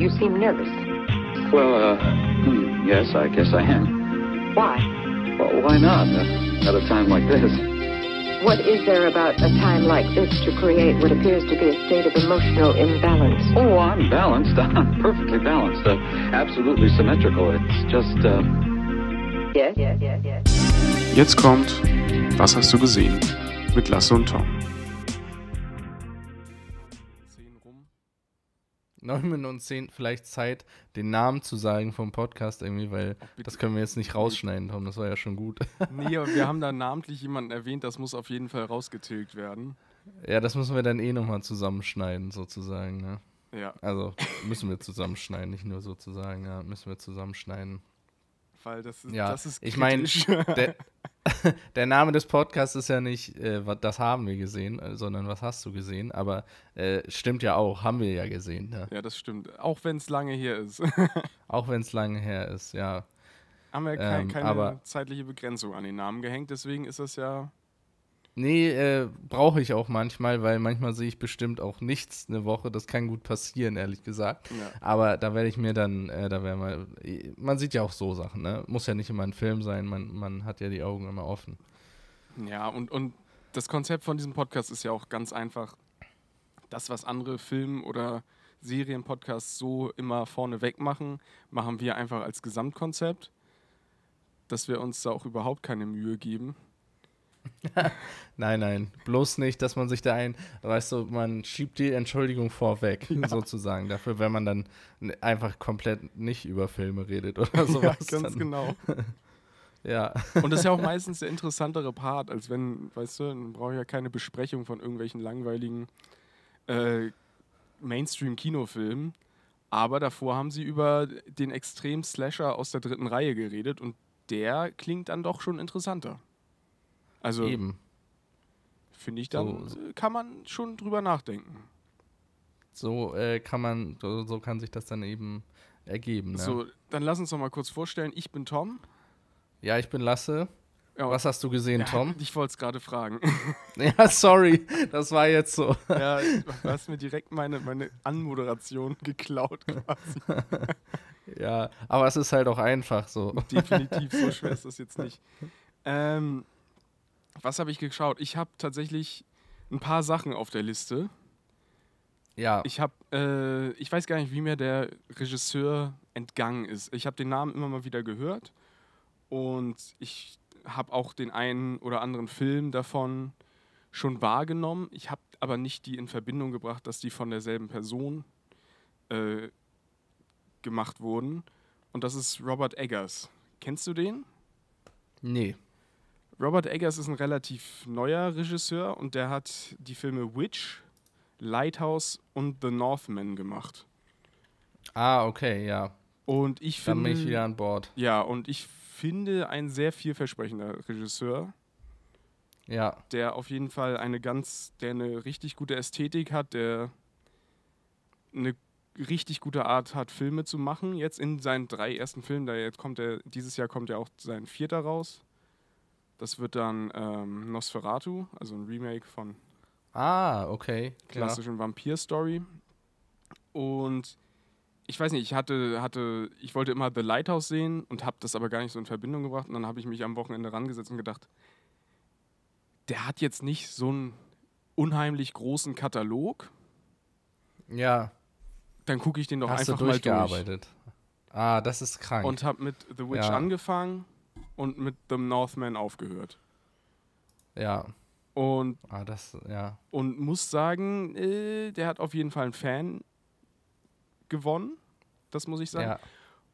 You seem nervous. Well, uh, hmm, yes, I guess I am. Why? Well, why not? Uh, at a time like this. What is there about a time like this to create what appears to be a state of emotional imbalance? Oh, I'm balanced. I'm perfectly balanced. Uh, absolutely symmetrical. It's just, uh... Yes, yes, yes, yes. Jetzt kommt Was hast du gesehen? mit Lasse und Tom. Neun Minuten und zehn vielleicht Zeit, den Namen zu sagen vom Podcast irgendwie, weil das können wir jetzt nicht rausschneiden, Tom. Das war ja schon gut. Nee, aber wir haben da namentlich jemanden erwähnt, das muss auf jeden Fall rausgetilgt werden. Ja, das müssen wir dann eh nochmal zusammenschneiden, sozusagen. Ne? Ja. Also müssen wir zusammenschneiden, nicht nur sozusagen, ja, müssen wir zusammenschneiden. Weil das ist, Ja, das ist ich meine, der, der Name des Podcasts ist ja nicht, äh, das haben wir gesehen, äh, sondern was hast du gesehen? Aber äh, stimmt ja auch, haben wir ja gesehen, ne? ja, das stimmt. Auch wenn es lange her ist. auch wenn es lange her ist, ja. haben wir Ähm, keine aber- zeitliche Begrenzung an den Namen gehängt, deswegen ist das ja. Nee, äh, brauche ich auch manchmal, weil manchmal sehe ich bestimmt auch nichts eine Woche. Das kann gut passieren, ehrlich gesagt. Ja. Aber da werde ich mir dann, äh, da wäre mal, man sieht ja auch so Sachen, ne? Muss ja nicht immer ein Film sein, man, man hat ja die Augen immer offen. Ja, und, und das Konzept von diesem Podcast ist ja auch ganz einfach. Das, was andere Film- oder Serienpodcasts so immer vorneweg machen, machen wir einfach als Gesamtkonzept, dass wir uns da auch überhaupt keine Mühe geben. Nein, nein, bloß nicht, dass man sich da ein, weißt du, man schiebt die Entschuldigung vorweg, sozusagen, dafür, wenn man dann einfach komplett nicht über Filme redet oder sowas. ja, ganz dann, genau. Ja, Und das ist ja auch meistens der interessantere Part, als wenn, weißt du, dann brauche ich ja keine Besprechung von irgendwelchen langweiligen äh, Mainstream-Kinofilmen. Aber davor haben sie über den Extrem-Slasher aus der dritten Reihe geredet und der klingt dann doch schon interessanter. Also eben. finde ich dann, So- kann man schon drüber nachdenken. So äh, kann man, so, so kann sich das dann eben ergeben. Ne? So, dann lass uns doch mal kurz vorstellen, ich bin Tom. Ja, ich bin Lasse. Ja, Was hast du gesehen, ja, Tom? Ich wollte es gerade fragen. Ja, sorry, das war jetzt so. ja, du hast mir direkt meine, meine Anmoderation geklaut quasi. Ja, aber es ist halt auch einfach so. Definitiv, so schwer ist das jetzt nicht. Ähm, was habe ich geschaut? Ich habe tatsächlich ein paar Sachen auf der Liste. Ja, Ich habe, äh, ich weiß gar nicht, wie mir der Regisseur entgangen ist. Ich habe den Namen immer mal wieder gehört und ich habe auch den einen oder anderen Film davon schon wahrgenommen. Ich habe aber nicht die in Verbindung gebracht, dass die von derselben Person äh, gemacht wurden. Und das ist Robert Eggers. Kennst du den? nee. Robert Eggers ist ein relativ neuer Regisseur und der hat die Filme Witch, Lighthouse und The Northman gemacht. Ah, okay, ja. Und ich Dann finde, bin ich wieder an Bord. ja, und ich finde ein sehr vielversprechender Regisseur, Ja, der auf jeden Fall eine ganz, der eine richtig gute Ästhetik hat, der eine richtig gute Art hat, Filme zu machen. Jetzt in seinen drei ersten Filmen, da jetzt kommt er, dieses Jahr kommt ja auch sein vierter raus. Das wird dann ähm, Nosferatu, also ein Remake von ah, okay. Klassischen Vampir-Story. Und ich weiß nicht, ich hatte, hatte, ich wollte immer The Lighthouse sehen und habe das aber gar nicht so in Verbindung gebracht. Und dann habe ich mich am Wochenende rangesetzt und gedacht, der hat jetzt nicht so einen unheimlich großen Katalog. Ja, Dann gucke ich den doch hast du einfach mal durch. durchgearbeitet. Ah, das ist krank. Und habe mit The Witch Ja. angefangen und mit The Northman aufgehört. ja, Und, ah, das, ja. und muss sagen, äh, der hat auf jeden Fall einen Fan gewonnen. Das muss ich sagen. Ja,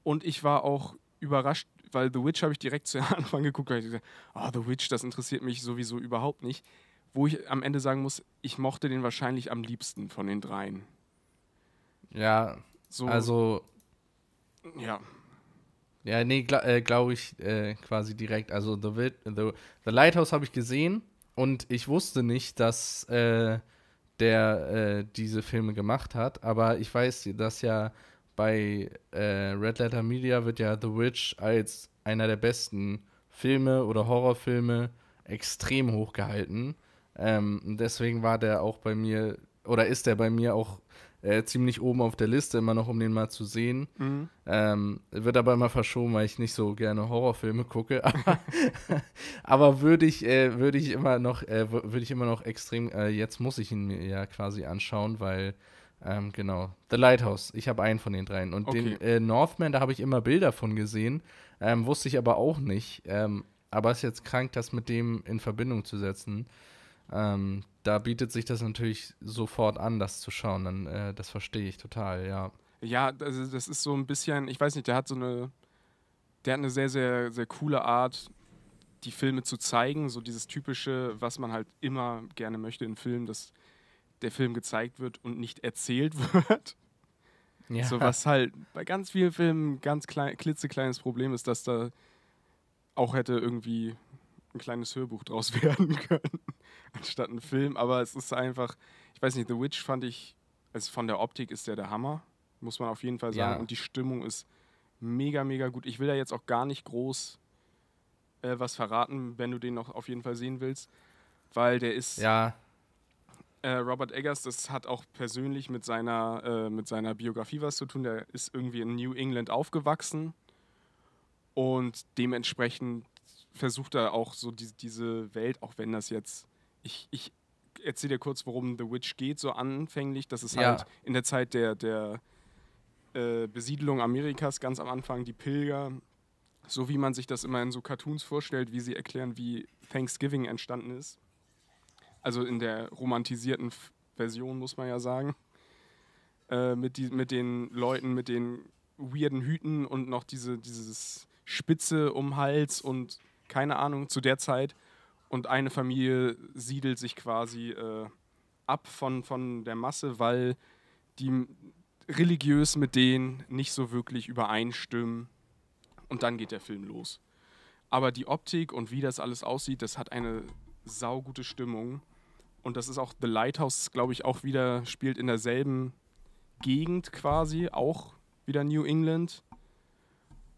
Und ich war auch überrascht, weil The Witch habe ich direkt zu Anfang geguckt, weil ich gesagt oh, The Witch, das interessiert mich sowieso überhaupt nicht. Wo ich am Ende sagen muss, ich mochte den wahrscheinlich am liebsten von den dreien. ja, So, also, ja. Ja, nee, gl äh, glaube ich äh, quasi direkt. Also, The, Wit The, The Lighthouse habe ich gesehen und ich wusste nicht, dass äh, der äh, diese Filme gemacht hat, aber ich weiß, dass ja bei äh, Red Letter Media wird ja The Witch als einer der besten Filme oder Horrorfilme extrem hochgehalten. Ähm, deswegen war der auch bei mir, oder ist der bei mir auch äh, ziemlich oben auf der Liste, immer noch, um den mal zu sehen. Mhm. Ähm, wird aber immer verschoben, weil ich nicht so gerne Horrorfilme gucke. Aber, aber würde ich, äh, würde ich immer noch, äh, würde ich immer noch extrem, äh, jetzt muss ich ihn mir ja quasi anschauen, weil, ähm, genau, The Lighthouse, ich habe einen von den dreien. Und den Okay. äh, Northman, da habe ich immer Bilder von gesehen, ähm, wusste ich aber auch nicht. Ähm, aber es ist jetzt krank, das mit dem in Verbindung zu setzen. Da bietet sich das natürlich sofort an, das zu schauen. Dann, äh, das verstehe ich total, ja. Ja, also das ist so ein bisschen, ich weiß nicht, der hat so eine, der hat eine sehr, sehr, sehr coole Art, die Filme zu zeigen. So dieses typische, was man halt immer gerne möchte in Filmen, dass der Film gezeigt wird und nicht erzählt wird. ja. So was halt bei ganz vielen Filmen ein ganz klein, klitzekleines Problem ist, dass da auch hätte irgendwie ein kleines Hörbuch draus werden können, anstatt ein Film. Aber es ist einfach, ich weiß nicht, The Witch fand ich, also von der Optik ist der der Hammer, muss man auf jeden Fall sagen. Ja. Und die Stimmung ist mega, mega gut. Ich will da jetzt auch gar nicht groß äh, was verraten, wenn du den noch auf jeden Fall sehen willst, weil der ist Ja, äh, Robert Eggers, das hat auch persönlich mit seiner, äh, mit seiner Biografie was zu tun. Der ist irgendwie in New England aufgewachsen und dementsprechend versucht er auch so die, diese Welt, auch wenn das jetzt, ich, ich erzähle dir kurz, worum The Witch geht, so anfänglich. Das ist Ja. halt in der Zeit der, der äh, Besiedlung Amerikas ganz am Anfang die Pilger, so wie man sich das immer in so Cartoons vorstellt, wie sie erklären, wie Thanksgiving entstanden ist. Also in der romantisierten Version, muss man ja sagen. Äh, mit, die, mit den Leuten, mit den weirden Hüten und noch diese, dieses Spitze um Hals und keine Ahnung, zu der Zeit. Und eine Familie siedelt sich quasi äh, ab von, von der Masse, weil die religiös mit denen nicht so wirklich übereinstimmen. Und dann geht der Film los. Aber die Optik und wie das alles aussieht, das hat eine saugute Stimmung. Und das ist auch The Lighthouse, glaube ich, auch wieder spielt in derselben Gegend quasi, auch wieder New England.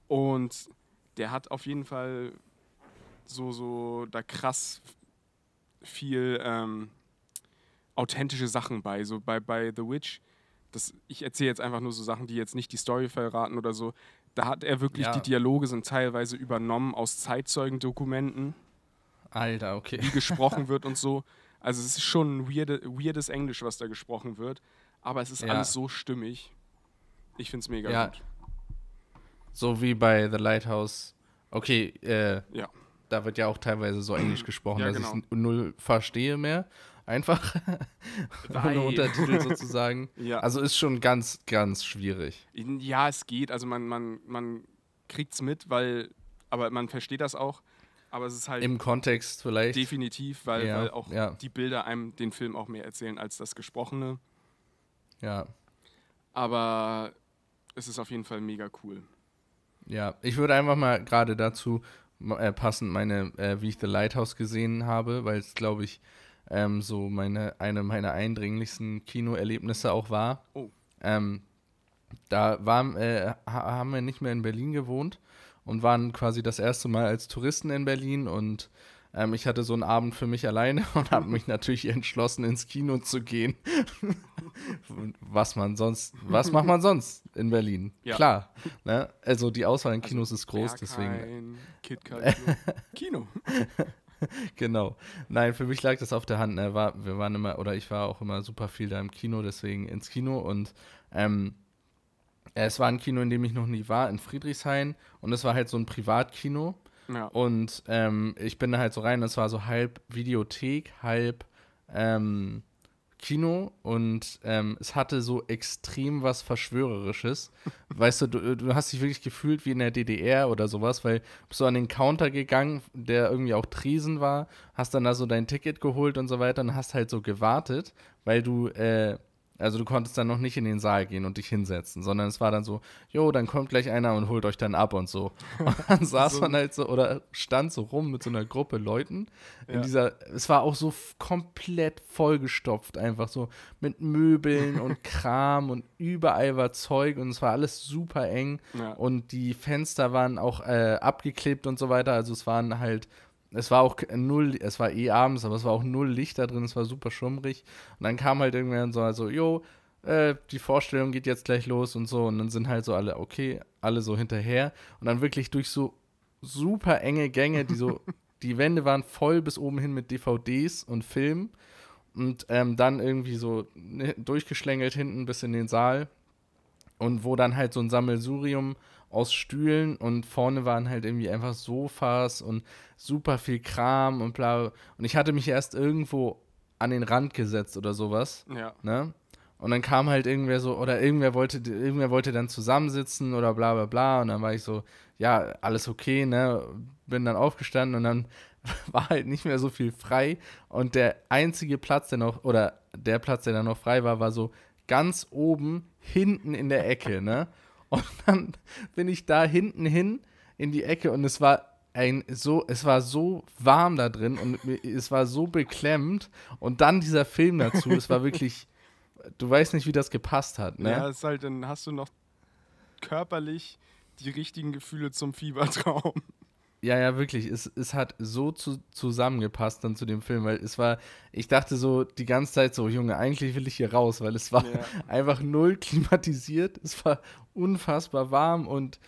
Und der hat auf jeden Fall so, so da krass viel ähm, authentische Sachen bei. So bei, bei The Witch, das, ich erzähle jetzt einfach nur so Sachen, die jetzt nicht die Story verraten oder so. Da hat er wirklich, Ja. die Dialoge sind teilweise übernommen aus Zeitzeugendokumenten Alter, okay. wie gesprochen wird und so. Also es ist schon ein weirde, weirdes Englisch, was da gesprochen wird. Aber es ist Ja. alles so stimmig. Ich finde es mega Ja. gut. So wie bei The Lighthouse. Okay, äh, Ja. Da wird ja auch teilweise so Englisch gesprochen, Ja, dass genau. ich null verstehe mehr. Einfach. Ohne Untertitel sozusagen. Ja. Also ist schon ganz, ganz schwierig. Ja, es geht. Also man, man, man kriegt es mit, weil, aber man versteht das auch. Aber es ist halt Im Kontext vielleicht. definitiv, weil, Ja, weil auch ja. die Bilder einem den Film auch mehr erzählen als das Gesprochene. Ja. Aber es ist auf jeden Fall mega cool. Ja, ich würde einfach mal gerade dazu äh, passend meine, äh, wie ich The Lighthouse gesehen habe, weil es, glaube ich, ähm, so meine, eine meiner eindringlichsten Kinoerlebnisse auch war. Oh. Ähm, da waren, äh, ha- haben wir nicht mehr in Berlin gewohnt und waren quasi das erste Mal als Touristen in Berlin und ähm, ich hatte so einen Abend für mich alleine und habe mich natürlich entschlossen, ins Kino zu gehen. was man sonst, was macht man sonst in Berlin? Ja. Klar. Ne? Also die Auswahl in Kinos ist groß, deswegen. KitKat, Kino. Genau. Nein, für mich lag das auf der Hand. Ne? War, wir waren immer, oder ich war auch immer super viel da im Kino, deswegen ins Kino. Und ähm, es war ein Kino, in dem ich noch nie war, in Friedrichshain. Und es war halt so ein Privatkino. Ja. Und ähm, ich bin da halt so rein, das war so halb Videothek, halb ähm, Kino und ähm, es hatte so extrem was Verschwörerisches. weißt du, du, du hast dich wirklich gefühlt wie in der DDR oder sowas, weil du bist so an den Counter gegangen, der irgendwie auch Tresen war, hast dann da so dein Ticket geholt und so weiter und hast halt so gewartet, weil du, äh, also du konntest dann noch nicht in den Saal gehen und dich hinsetzen, sondern es war dann so, jo, dann kommt gleich einer und holt euch dann ab und so. Und dann saß So. man halt so oder stand so rum mit so einer Gruppe Leuten in Ja. dieser, es war auch so komplett vollgestopft, einfach so mit Möbeln und Kram und überall war Zeug und es war alles super eng Ja. und die Fenster waren auch äh, abgeklebt und so weiter, also es waren halt, es war auch null, es war eh abends, aber es war auch null Licht da drin, es war super schummrig und dann kam halt irgendwann so, also, jo, äh, die Vorstellung geht jetzt gleich los und so. Und dann sind halt so alle, okay, alle so hinterher. Und dann wirklich durch so super enge Gänge, die so, die Wände waren voll bis oben hin mit DVDs und Filmen. Und ähm, dann irgendwie so ne, durchgeschlängelt hinten bis in den Saal. Und wo dann halt so ein Sammelsurium aus Stühlen und vorne waren halt irgendwie einfach Sofas und super viel Kram und bla. Und ich hatte mich erst irgendwo an den Rand gesetzt oder sowas. Ja. Ne? Und dann kam halt irgendwer so, oder irgendwer wollte, irgendwer wollte dann zusammensitzen oder bla bla bla. Und dann war ich so, ja, alles okay, ne? Bin dann aufgestanden und dann war halt nicht mehr so viel frei. Und der einzige Platz, der noch, oder der Platz, der dann noch frei war, war so ganz oben hinten in der Ecke, ne? Und dann bin ich da hinten hin in die Ecke und es war ein so, es war so warm da drin und es war so beklemmt und dann dieser Film dazu, es war wirklich, du weißt nicht, wie das gepasst hat, ne? Ja, ist halt, dann hast du noch körperlich die richtigen Gefühle zum Fiebertraum. Ja, ja, wirklich. Es, es hat so zu, zusammengepasst dann zu dem Film, weil es war, ich dachte so die ganze Zeit so, Junge, eigentlich will ich hier raus, weil es war Ja. einfach null klimatisiert, es war unfassbar warm und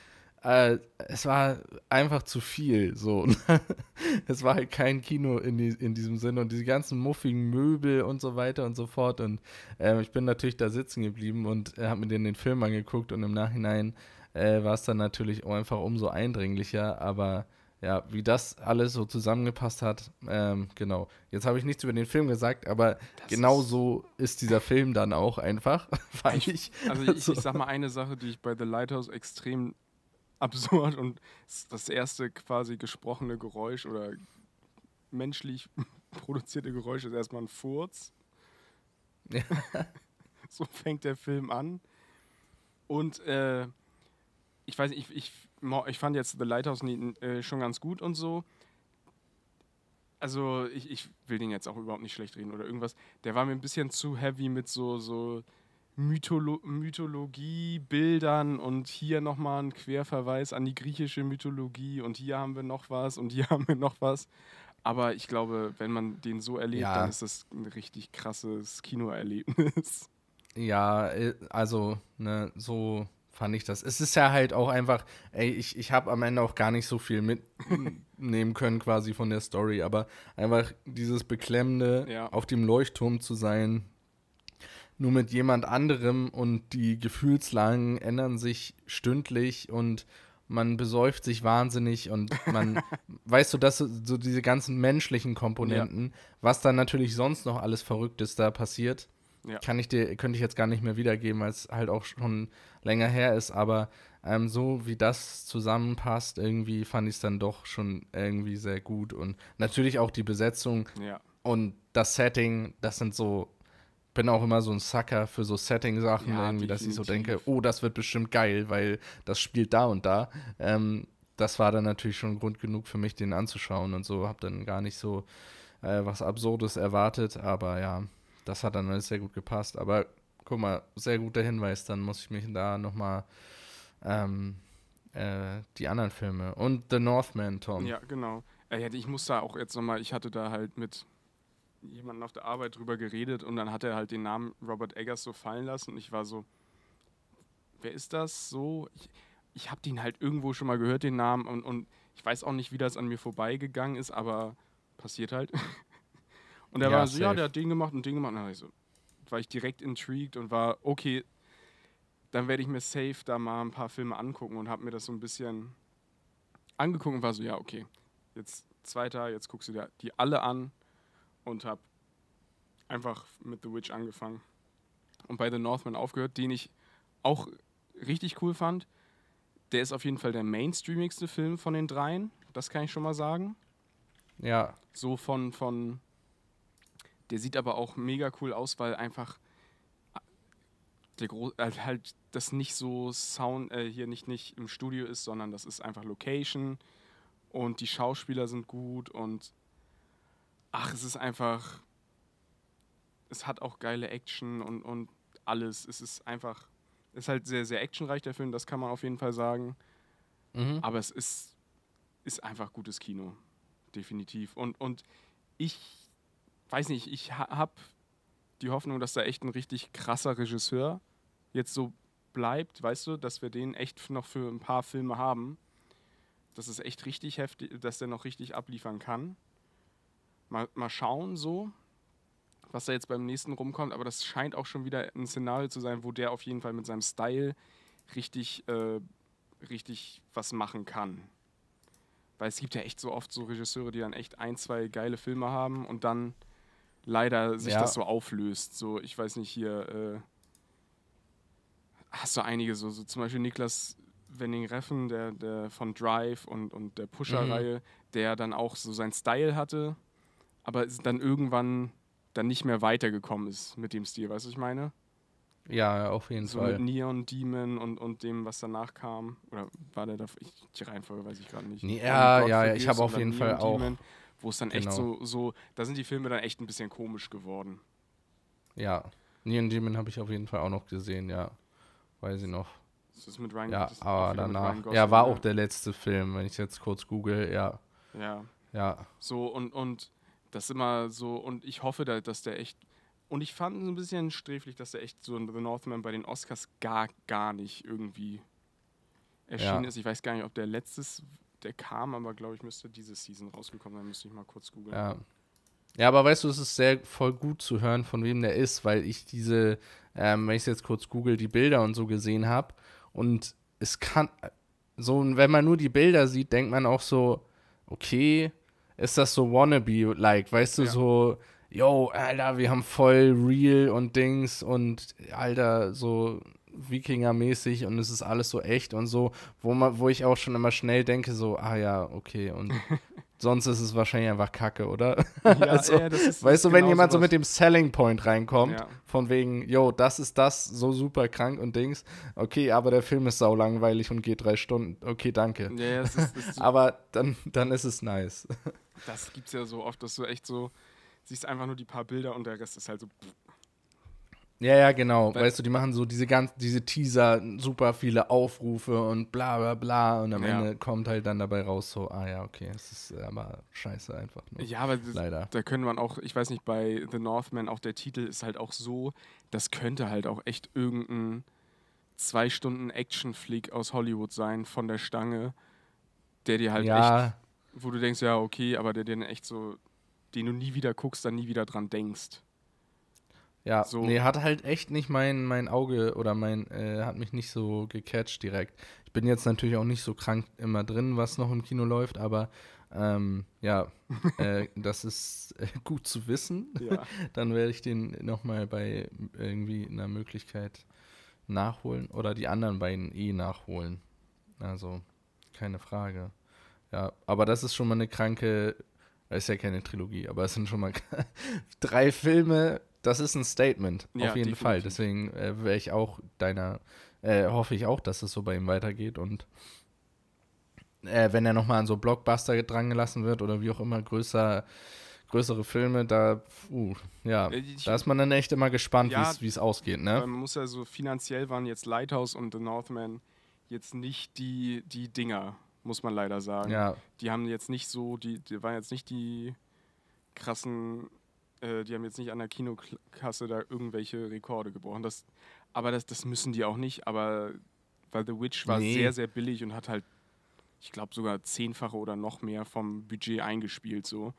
äh, es war einfach zu viel. So. es war halt kein Kino in, die, in diesem Sinne und diese ganzen muffigen Möbel und so weiter und so fort. Und äh, ich bin natürlich da sitzen geblieben und äh, habe mir den, den Film angeguckt und im Nachhinein äh, war es dann natürlich auch einfach umso eindringlicher, aber ja, wie das alles so zusammengepasst hat, ähm, genau. Jetzt habe ich nichts über den Film gesagt, aber genau so ist dieser Film dann auch einfach, weil ich. Also ich, ich sag mal eine Sache, die ich bei The Lighthouse extrem absurd und das erste quasi gesprochene Geräusch oder menschlich produzierte Geräusch ist erstmal ein Furz. Ja. So fängt der Film an. Und äh, ich weiß nicht, ich, ich, ich fand jetzt The Lighthouse nie, äh, schon ganz gut und so. Also ich, ich will den jetzt auch überhaupt nicht schlecht reden oder irgendwas. Der war mir ein bisschen zu heavy mit so, so Mytholo Mythologie, Bildern und hier nochmal ein Querverweis an die griechische Mythologie und hier haben wir noch was und hier haben wir noch was. Aber ich glaube, wenn man den so erlebt, Ja. dann ist das ein richtig krasses Kinoerlebnis. Ja, äh, also, ne, so fand ich das. Es ist ja halt auch einfach, ey, ich, ich habe am Ende auch gar nicht so viel mitnehmen können quasi von der Story, aber einfach dieses Beklemmende, Ja. auf dem Leuchtturm zu sein, nur mit jemand anderem und die Gefühlslagen ändern sich stündlich und man besäuft sich wahnsinnig und man, weißt du, dass so diese ganzen menschlichen Komponenten, was dann natürlich sonst noch alles Verrücktes da passiert, Ja. kann ich dir, könnte ich jetzt gar nicht mehr wiedergeben, weil es halt auch schon länger her ist, aber ähm, so wie das zusammenpasst, irgendwie fand ich es dann doch schon irgendwie sehr gut und natürlich auch die Besetzung Ja. und das Setting, das sind so, bin auch immer so ein Sucker für so Setting-Sachen, Ja, irgendwie, dass ich so denke, oh, das wird bestimmt geil, weil das spielt da und da. Ähm, das war dann natürlich schon Grund genug für mich, den anzuschauen und so, habe dann gar nicht so äh, was Absurdes erwartet, aber ja, das hat dann alles sehr gut gepasst. Aber guck mal, sehr guter Hinweis, dann muss ich mich da nochmal ähm, äh, die anderen Filme und The Northman, Tom. Ja, genau. Äh, ich muss da auch jetzt nochmal, ich hatte da halt mit jemandem auf der Arbeit drüber geredet und dann hat er halt den Namen Robert Eggers so fallen lassen und ich war so, wer ist das so? Ich, ich habe den halt irgendwo schon mal gehört, den Namen und, und ich weiß auch nicht, wie das an mir vorbeigegangen ist, aber passiert halt. Und er Ja, war so, ja, safe. der hat den gemacht und den gemacht. Und dann war ich so, war ich direkt intrigued und war, okay, dann werde ich mir safe da mal ein paar Filme angucken und habe mir das so ein bisschen angeguckt und war so, ja, okay, jetzt zweiter, jetzt guckst du dir die alle an und habe einfach mit The Witch angefangen und bei The Northman aufgehört, den ich auch richtig cool fand. Der ist auf jeden Fall der mainstreamigste Film von den dreien, das kann ich schon mal sagen. Ja, So von, von. Der sieht aber auch mega cool aus, weil einfach der Gro äh, halt das nicht so Sound äh, hier nicht, nicht im Studio ist, sondern das ist einfach Location und die Schauspieler sind gut und ach, es ist einfach. Es hat auch geile Action und, und alles. Es ist einfach. Es ist halt sehr, sehr actionreich, der Film, das kann man auf jeden Fall sagen. mhm. Aber es ist, ist einfach gutes Kino. Definitiv. Und, und ich weiß nicht, ich ha- hab die Hoffnung, dass da echt ein richtig krasser Regisseur jetzt so bleibt, weißt du, dass wir den echt noch für ein paar Filme haben. Das ist echt richtig heftig, dass der noch richtig abliefern kann. Mal, mal schauen so, was da jetzt beim nächsten rumkommt, aber das scheint auch schon wieder ein Szenario zu sein, wo der auf jeden Fall mit seinem Style richtig, äh, richtig was machen kann. Weil es gibt ja echt so oft so Regisseure, die dann echt ein, zwei geile Filme haben und dann leider sich Ja. das so auflöst. So, ich weiß nicht, hier äh, hast du einige, so, so zum Beispiel Niklas Wenning Reffen, der, der von Drive und, und der Pusher-Reihe, der dann auch so seinen Style hatte, aber dann irgendwann dann nicht mehr weitergekommen ist mit dem Stil, weißt du, was ich meine? Ja, auf jeden So Fall. mit Neon Demon und, und dem, was danach kam. Oder war der da? Ich, die Reihenfolge weiß ich gerade nicht. Ja, ja, ja, ich habe auf jeden Fall Neon auch- Demon, Wo es dann echt Genau. so, so, da sind die Filme dann echt ein bisschen komisch geworden. Ja. Neon Demon habe ich auf jeden Fall auch noch gesehen, ja. Weiß ich noch. Das ist mit Ryan Ja, aber mit danach. Ryan Ja, war Gosling, auch der letzte Film, wenn ich jetzt kurz google, ja. Ja, Ja. so und, und das immer so, und ich hoffe, da, dass der echt. Und ich fand es ein bisschen sträflich, dass der echt so in The Northman bei den Oscars gar, gar nicht irgendwie erschienen Ja. ist. Ich weiß gar nicht, ob der letztes, der kam, aber glaube ich, müsste diese Season rausgekommen sein. Müsste ich mal kurz googeln. Ja. Ja, aber weißt du, es ist sehr voll gut zu hören, von wem der ist, weil ich diese, ähm, wenn ich jetzt kurz google, die Bilder und so gesehen habe. Und es kann, so, wenn man nur die Bilder sieht, denkt man auch so, okay, ist das so wannabe-like, weißt du, Ja. so, yo, Alter, wir haben voll real und Dings und, Alter, so Wikinger-mäßig und es ist alles so echt und so, wo man, wo ich auch schon immer schnell denke, so, ah ja, okay, und sonst ist es wahrscheinlich einfach Kacke, oder? Ja, Also, ja, ist- weißt du, wenn genau jemand so mit dem Selling Point reinkommt, Ja. von wegen, yo, das ist das, so super krank und Dings, okay, aber der Film ist sau langweilig und geht drei Stunden, okay, danke. Ja, das, ist, das, ist, Aber dann, dann ist es nice. das gibt's ja so oft, dass du echt so siehst einfach nur die paar Bilder und der Rest ist halt so. Ja, ja, genau. Weil- weißt du, die machen so diese ganz, diese Teaser, super viele Aufrufe und bla bla bla und am Ja. Ende kommt halt dann dabei raus so, ah ja, okay, es ist aber scheiße einfach. Nur. Ja, aber das, Leider. da können man auch, ich weiß nicht, bei The Northman auch der Titel ist halt auch so, das könnte halt auch echt irgendein zwei Stunden Action-Flick aus Hollywood sein von der Stange, der dir halt ja, echt, wo du denkst, ja, okay, aber der dir echt so, den du nie wieder guckst, dann nie wieder dran denkst. Ja, so- nee, hat halt echt nicht mein, mein Auge oder mein, äh, hat mich nicht so gecatcht direkt. Ich bin jetzt natürlich auch nicht so krank immer drin, was noch im Kino läuft, aber ähm, ja, äh, das ist äh, gut zu wissen. Ja. Dann werde ich den nochmal bei irgendwie einer Möglichkeit nachholen oder die anderen beiden eh nachholen. Also, keine Frage. Ja, aber das ist schon mal eine kranke, ist ja keine Trilogie, aber es sind schon mal drei Filme, das ist ein Statement, Ja, auf jeden Fall. definitiv. Deswegen äh, wäre ich auch deiner, äh, hoffe ich auch, dass es so bei ihm weitergeht und äh, wenn er nochmal an so Blockbuster drangelassen wird oder wie auch immer größer, größere Filme, da, uh, ja, Äh, ich- da ist man dann echt immer gespannt, Ja, wie es ausgeht, ne? man muss ja so, finanziell waren jetzt Lighthouse und The Northman jetzt nicht die, die Dinger, muss man leider sagen. Ja, Die haben jetzt nicht so, die, die waren jetzt nicht die krassen, äh, die haben jetzt nicht an der Kinokasse da irgendwelche Rekorde gebrochen. Das, aber das, das müssen die auch nicht, aber weil The Witch war Nee. sehr, sehr billig und hat halt, ich glaube, sogar zehnfache oder noch mehr vom Budget eingespielt so.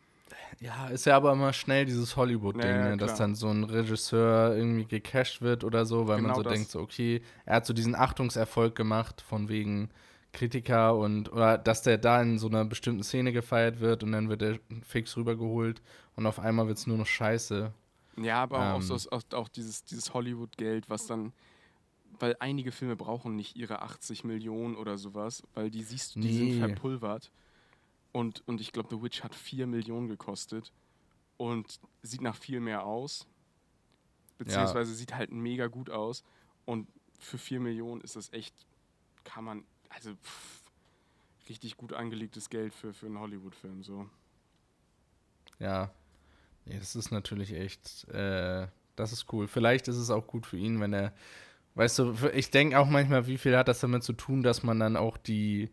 ja, ist ja aber immer schnell dieses Hollywood-Ding, Ja, ja, ne? dass dann so ein Regisseur irgendwie gecasht wird oder so, weil man Genau so das. denkt, so, okay, er hat so diesen Achtungserfolg gemacht, von wegen Kritiker und, oder dass der da in so einer bestimmten Szene gefeiert wird und dann wird er fix rübergeholt und auf einmal wird es nur noch scheiße. Ja, aber auch, Ähm. so, auch, auch dieses, dieses Hollywood-Geld, was dann, weil einige Filme brauchen nicht ihre 80 Millionen oder sowas, weil die siehst du, die Nee. sind verpulvert. Und, und ich glaube, The Witch hat 4 Millionen gekostet und sieht nach viel mehr aus. Beziehungsweise sieht halt mega gut aus. Und für 4 Millionen ist das echt, kann man, also pff, richtig gut angelegtes Geld für, für einen Hollywood-Film. So. Ja. Nee, das ist natürlich echt, äh, das ist cool. Vielleicht ist es auch gut für ihn, wenn er, weißt du, ich denke auch manchmal, wie viel hat das damit zu tun, dass man dann auch die,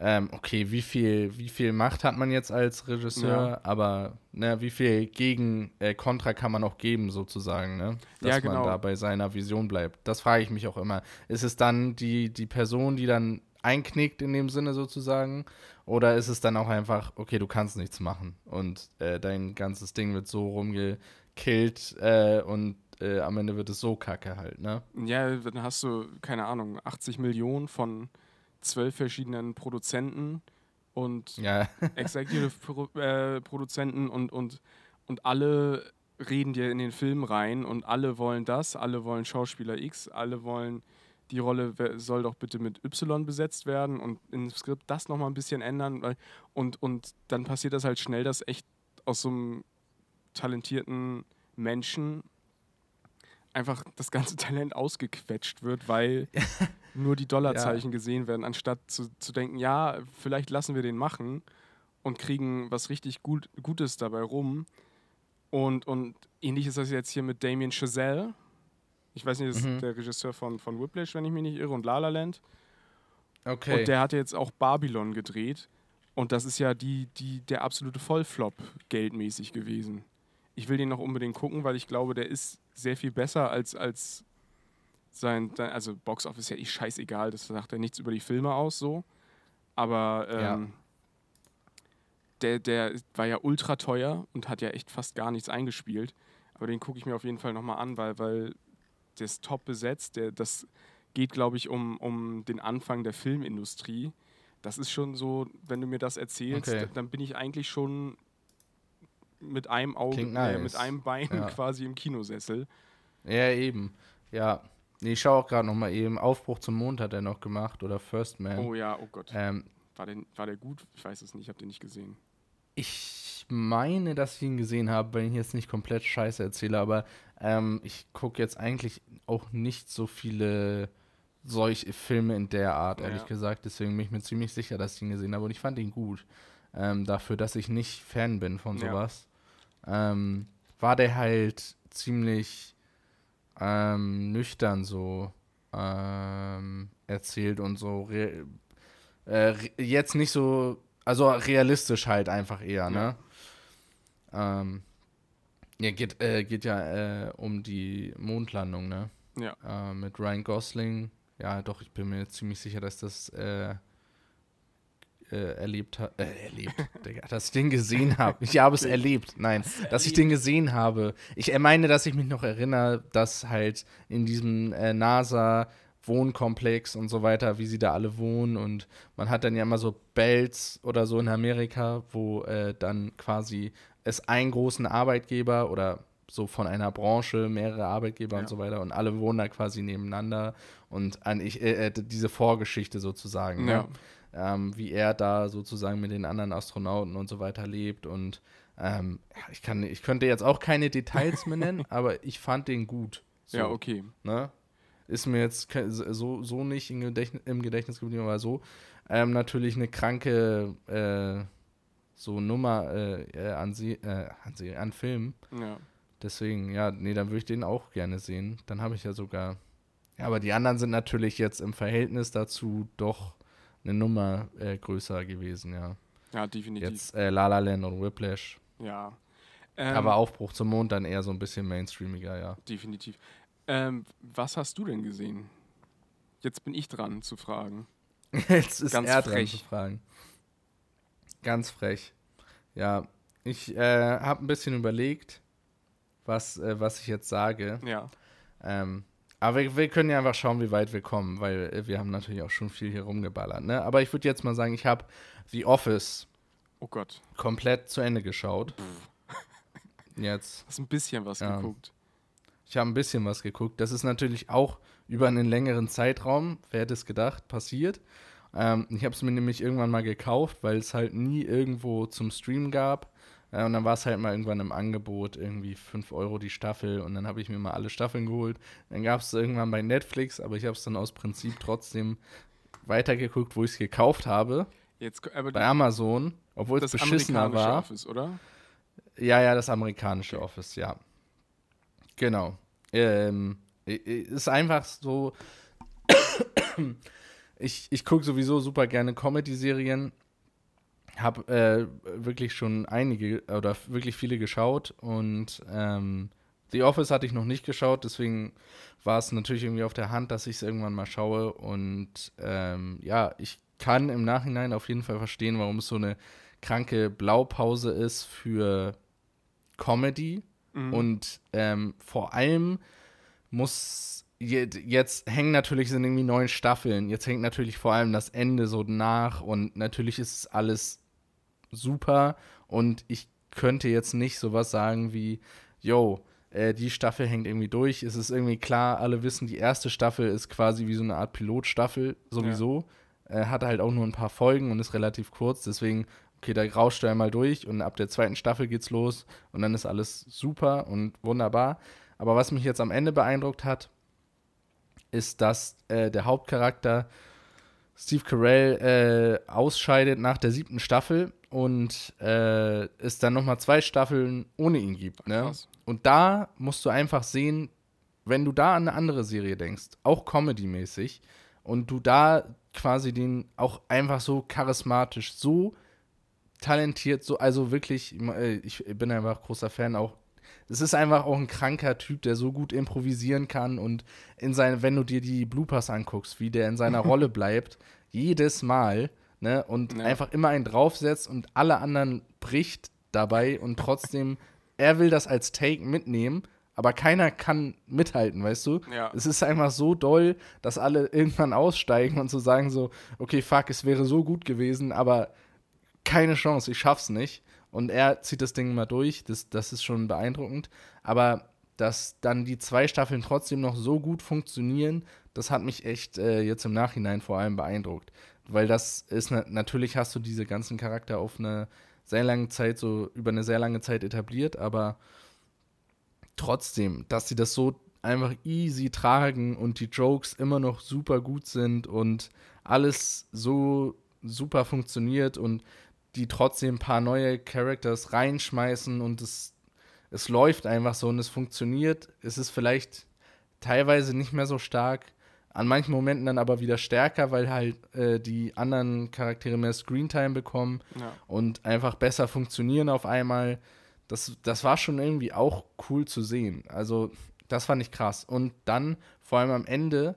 ähm, okay, wie viel, wie viel Macht hat man jetzt als Regisseur, Ja. aber ne, wie viel Gegen äh, Kontra kann man auch geben, sozusagen, ne? Dass Ja, genau. man da bei seiner Vision bleibt. Das frage ich mich auch immer. Ist es dann die, die Person, die dann einknickt in dem Sinne sozusagen? Oder ist es dann auch einfach, okay, du kannst nichts machen und äh, dein ganzes Ding wird so rumgekillt äh, und äh, am Ende wird es so kacke halt, ne? Ja, dann hast du, keine Ahnung, 80 Millionen von zwölf verschiedenen Produzenten und Ja, Executive Pro äh, Produzenten und, und, und alle reden dir in den Film rein und alle wollen das, alle wollen Schauspieler X, alle wollen, die Rolle soll doch bitte mit Y besetzt werden und im Skript das nochmal ein bisschen ändern. Und, und dann passiert das halt schnell, dass echt aus so einem talentierten Menschen einfach das ganze Talent ausgequetscht wird, weil nur die Dollarzeichen gesehen werden, anstatt zu, zu denken, ja, vielleicht lassen wir den machen und kriegen was richtig gut, Gutes dabei rum. Und, und ähnlich ist das jetzt hier mit Damien Chazelle. Ich weiß nicht, das Mhm. ist der Regisseur von, von Whiplash, wenn ich mich nicht irre, und La La Land. okay. Und der hat jetzt auch Babylon gedreht. Und das ist ja die, die, der absolute Vollflop geldmäßig gewesen. Ich will den noch unbedingt gucken, weil ich glaube, der ist sehr viel besser als, als sein, also Box Office ist ja eh scheißegal, das sagt ja nichts über die Filme aus so. Aber Ja. ähm, der, der war ja ultra teuer und hat ja echt fast gar nichts eingespielt. Aber den gucke ich mir auf jeden Fall nochmal an, weil, weil der ist top besetzt. Der, das geht, glaube ich, um, um den Anfang der Filmindustrie. Das ist schon so, wenn du mir das erzählst, Okay. dann bin ich eigentlich schon mit einem Auge, Klingt äh, nice. mit einem Bein Ja. quasi im Kinosessel. Ja, eben. Ja. Nee, ich schaue auch gerade noch mal eben. Aufbruch zum Mond hat er noch gemacht oder First Man. Oh ja, oh Gott. Ähm, War der, war der gut? Ich weiß es nicht, ich habe den nicht gesehen. ich meine, dass ich ihn gesehen habe, wenn ich jetzt nicht komplett Scheiße erzähle, aber ähm, ich gucke jetzt eigentlich auch nicht so viele solche Filme in der Art, ehrlich Ja. gesagt. Deswegen bin ich mir ziemlich sicher, dass ich ihn gesehen habe und ich fand ihn gut. Ähm, dafür, dass ich nicht Fan bin von sowas. Ähm, war der halt ziemlich ähm, nüchtern so ähm, erzählt und so äh, jetzt nicht so, also realistisch halt einfach eher, ne? Ähm, ja, geht, äh, geht ja äh, um die Mondlandung, ne? Ja. Äh, mit Ryan Gosling. Ja, doch, ich bin mir ziemlich sicher, dass das äh, erlebt hat. Äh, erlebt, Digga, dass ich den gesehen habe. Ich habe es erlebt. Nein, dass ich den gesehen habe. Ich meine, dass ich mich noch erinnere, dass halt in diesem äh, NASA Wohnkomplex und so weiter, wie sie da alle wohnen und man hat dann ja immer so Bells oder so in Amerika, wo äh, dann quasi es einen großen Arbeitgeber oder so von einer Branche mehrere Arbeitgeber Ja. und so weiter und alle wohnen da quasi nebeneinander und an ich, äh, äh, diese Vorgeschichte sozusagen, ne? Ähm, wie er da sozusagen mit den anderen Astronauten und so weiter lebt und ähm, ich kann, ich könnte jetzt auch keine Details mehr nennen, aber ich fand den gut. So, Ja, okay. ne? Ist mir jetzt so, so nicht im Gedächtnis, im Gedächtnis geblieben, aber so. Ähm, natürlich eine kranke äh, so Nummer äh, äh, an, sie, äh, an, sie, an Film. Ja. Deswegen, ja, nee, dann würde ich den auch gerne sehen. Dann habe ich ja sogar. Ja, aber die anderen sind natürlich jetzt im Verhältnis dazu doch eine Nummer äh, größer gewesen, ja. ja, definitiv. Jetzt äh, La La Land und Whiplash. Ja. Ähm, aber Aufbruch zum Mond dann eher so ein bisschen mainstreamiger, ja. Definitiv. Ähm, was hast du denn gesehen? Jetzt bin ich dran zu fragen. Jetzt ist Ganz er dran frech. zu fragen. Ganz frech. Ja, ich äh, habe ein bisschen überlegt, was, äh, was ich jetzt sage. Ja. Ähm, aber wir, wir können ja einfach schauen, wie weit wir kommen, weil wir haben natürlich auch schon viel hier rumgeballert. Ne? Aber ich würde jetzt mal sagen, ich habe The Office Oh Gott. komplett zu Ende geschaut. Jetzt. Hast ein bisschen was Ja. geguckt. Ich habe ein bisschen was geguckt. Das ist natürlich auch über einen längeren Zeitraum, wer hätte es gedacht, passiert. Ähm, ich habe es mir nämlich irgendwann mal gekauft, weil es halt nie irgendwo zum Stream gab. Äh, und dann war es halt mal irgendwann im Angebot, irgendwie 5 Euro die Staffel. Und dann habe ich mir mal alle Staffeln geholt. Dann gab es irgendwann bei Netflix, aber ich habe es dann aus Prinzip trotzdem weitergeguckt, wo ich es gekauft habe. Jetzt, aber Bei Amazon, obwohl es das beschissener amerikanische war. Office, oder? Ja, ja, das amerikanische Office, ja. Genau. Ähm, ist einfach so. ich, ich gucke sowieso super gerne Comedy-Serien. Habe äh, wirklich schon einige oder wirklich viele geschaut und ähm, The Office hatte ich noch nicht geschaut, deswegen war es natürlich irgendwie auf der Hand, dass ich es irgendwann mal schaue. Und ähm, ja, ich kann im Nachhinein auf jeden Fall verstehen, warum es so eine kranke Blaupause ist für Comedy. Mhm. Und ähm, vor allem muss jetzt hängen natürlich sind irgendwie neun Staffeln. Jetzt hängt natürlich vor allem das Ende so nach und natürlich ist alles super und ich könnte jetzt nicht sowas sagen wie, yo, äh, die Staffel hängt irgendwie durch. Es ist irgendwie klar, alle wissen, die erste Staffel ist quasi wie so eine Art Pilotstaffel sowieso. Ja. Äh, hat halt auch nur ein paar Folgen und ist relativ kurz. Deswegen, okay, da rauscht er einmal durch und ab der zweiten Staffel geht's los und dann ist alles super und wunderbar. Aber was mich jetzt am Ende beeindruckt hat, ist, dass äh, der Hauptcharakter Steve Carell äh, ausscheidet nach der siebten Staffel und äh, es dann nochmal zwei Staffeln ohne ihn gibt. Ne? Und da musst du einfach sehen, wenn du da an eine andere Serie denkst, auch comedy-mäßig, und du da quasi den auch einfach so charismatisch, so talentiert, so, also wirklich, äh, ich bin einfach großer Fan auch. Es ist einfach auch ein kranker Typ, der so gut improvisieren kann und in seine, wenn du dir die Bloopers anguckst, wie der in seiner Rolle bleibt, jedes Mal, ne, und ja. einfach immer einen draufsetzt und alle anderen bricht dabei und trotzdem er will das als Take mitnehmen, aber keiner kann mithalten, weißt du? Ja. Es ist einfach so doll, dass alle irgendwann aussteigen und so sagen so, okay, fuck, es wäre so gut gewesen, aber keine Chance, ich schaff's nicht. Und er zieht das Ding mal durch, das, das ist schon beeindruckend. Aber dass dann die zwei Staffeln trotzdem noch so gut funktionieren, das hat mich echt äh, jetzt im Nachhinein vor allem beeindruckt. Weil das ist, natürlich hast du diese ganzen Charakter auf eine sehr lange Zeit, so über eine sehr lange Zeit etabliert, aber trotzdem, dass sie das so einfach easy tragen und die Jokes immer noch super gut sind und alles so super funktioniert und die trotzdem ein paar neue Characters reinschmeißen und es, es läuft einfach so und es funktioniert. Es ist vielleicht teilweise nicht mehr so stark, an manchen Momenten dann aber wieder stärker, weil halt äh, die anderen Charaktere mehr Screentime bekommen ja. und einfach besser funktionieren auf einmal. Das, das war schon irgendwie auch cool zu sehen. Also, das fand ich krass. Und dann, vor allem am Ende,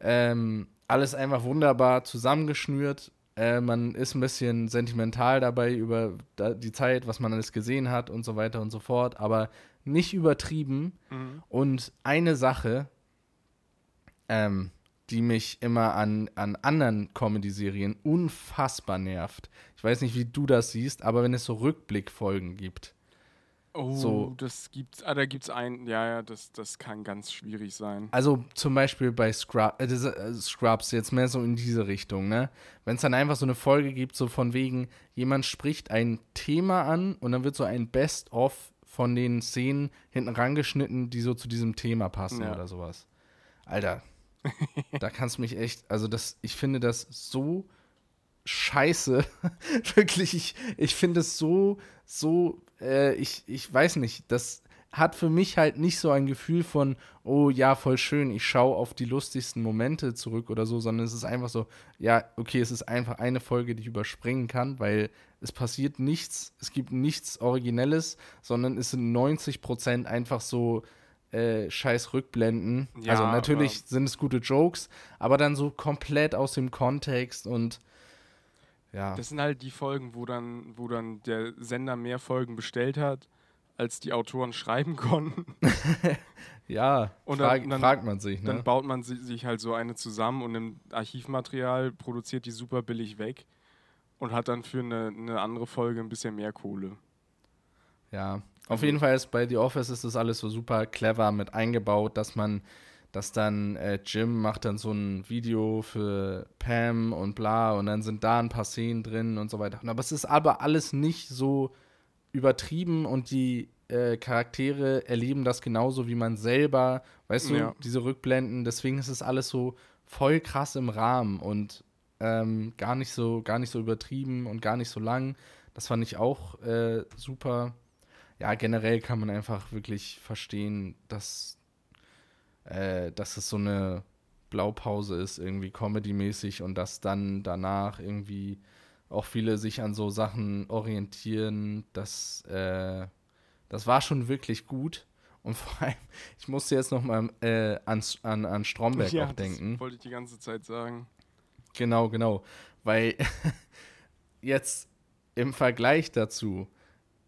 ähm, alles einfach wunderbar zusammengeschnürt. Äh, man ist ein bisschen sentimental dabei über die Zeit, was man alles gesehen hat und so weiter und so fort, aber nicht übertrieben. Mhm. Und eine Sache, ähm, die mich immer an, an anderen Comedy-Serien unfassbar nervt. Ich weiß nicht, wie du das siehst, aber wenn es so Rückblickfolgen gibt. Oh, so. das gibt's, ah, da gibt's einen, ja, ja, das, das kann ganz schwierig sein. Also zum Beispiel bei Scrub, äh, äh, Scrubs, jetzt mehr so in diese Richtung, ne? Wenn es dann einfach so eine Folge gibt, so von wegen, jemand spricht ein Thema an und dann wird so ein Best-of von den Szenen hinten rangeschnitten, die so zu diesem Thema passen ja. oder sowas. Alter, da kannst du mich echt, also das, ich finde das so scheiße. Wirklich, ich, ich finde es so, so, äh, ich, ich weiß nicht, das hat für mich halt nicht so ein Gefühl von, oh ja, voll schön, ich schaue auf die lustigsten Momente zurück oder so, sondern es ist einfach so, ja, okay, es ist einfach eine Folge, die ich überspringen kann, weil es passiert nichts, es gibt nichts Originelles, sondern es sind 90 Prozent einfach so, äh, scheiß Rückblenden. Ja, also natürlich sind es gute Jokes, aber dann so komplett aus dem Kontext und ja. Das sind halt die Folgen, wo dann, wo dann der Sender mehr Folgen bestellt hat, als die Autoren schreiben konnten. ja, und dann, frag, dann, fragt man sich. Ne? Dann baut man sich halt so eine zusammen und im Archivmaterial produziert die super billig weg und hat dann für eine, eine andere Folge ein bisschen mehr Kohle. Ja, auf jeden Fall ist bei The Office ist das alles so super clever mit eingebaut, dass man, dass dann äh, Jim macht dann so ein Video für Pam und bla und dann sind da ein paar Szenen drin und so weiter. Aber es ist aber alles nicht so übertrieben und die äh, Charaktere erleben das genauso wie man selber, weißt du, ja. diese Rückblenden. Deswegen ist es alles so voll krass im Rahmen und ähm, gar nicht so, gar nicht so übertrieben und gar nicht so lang. Das fand ich auch äh, super ja, generell kann man einfach wirklich verstehen, dass, äh, dass es so eine Blaupause ist, irgendwie comedy-mäßig und dass dann danach irgendwie auch viele sich an so Sachen orientieren, das, äh, das war schon wirklich gut. Und vor allem, ich musste jetzt nochmal äh, an, an, an Stromberg ja, auch denken. Das wollte ich die ganze Zeit sagen. Genau, genau. Weil jetzt im Vergleich dazu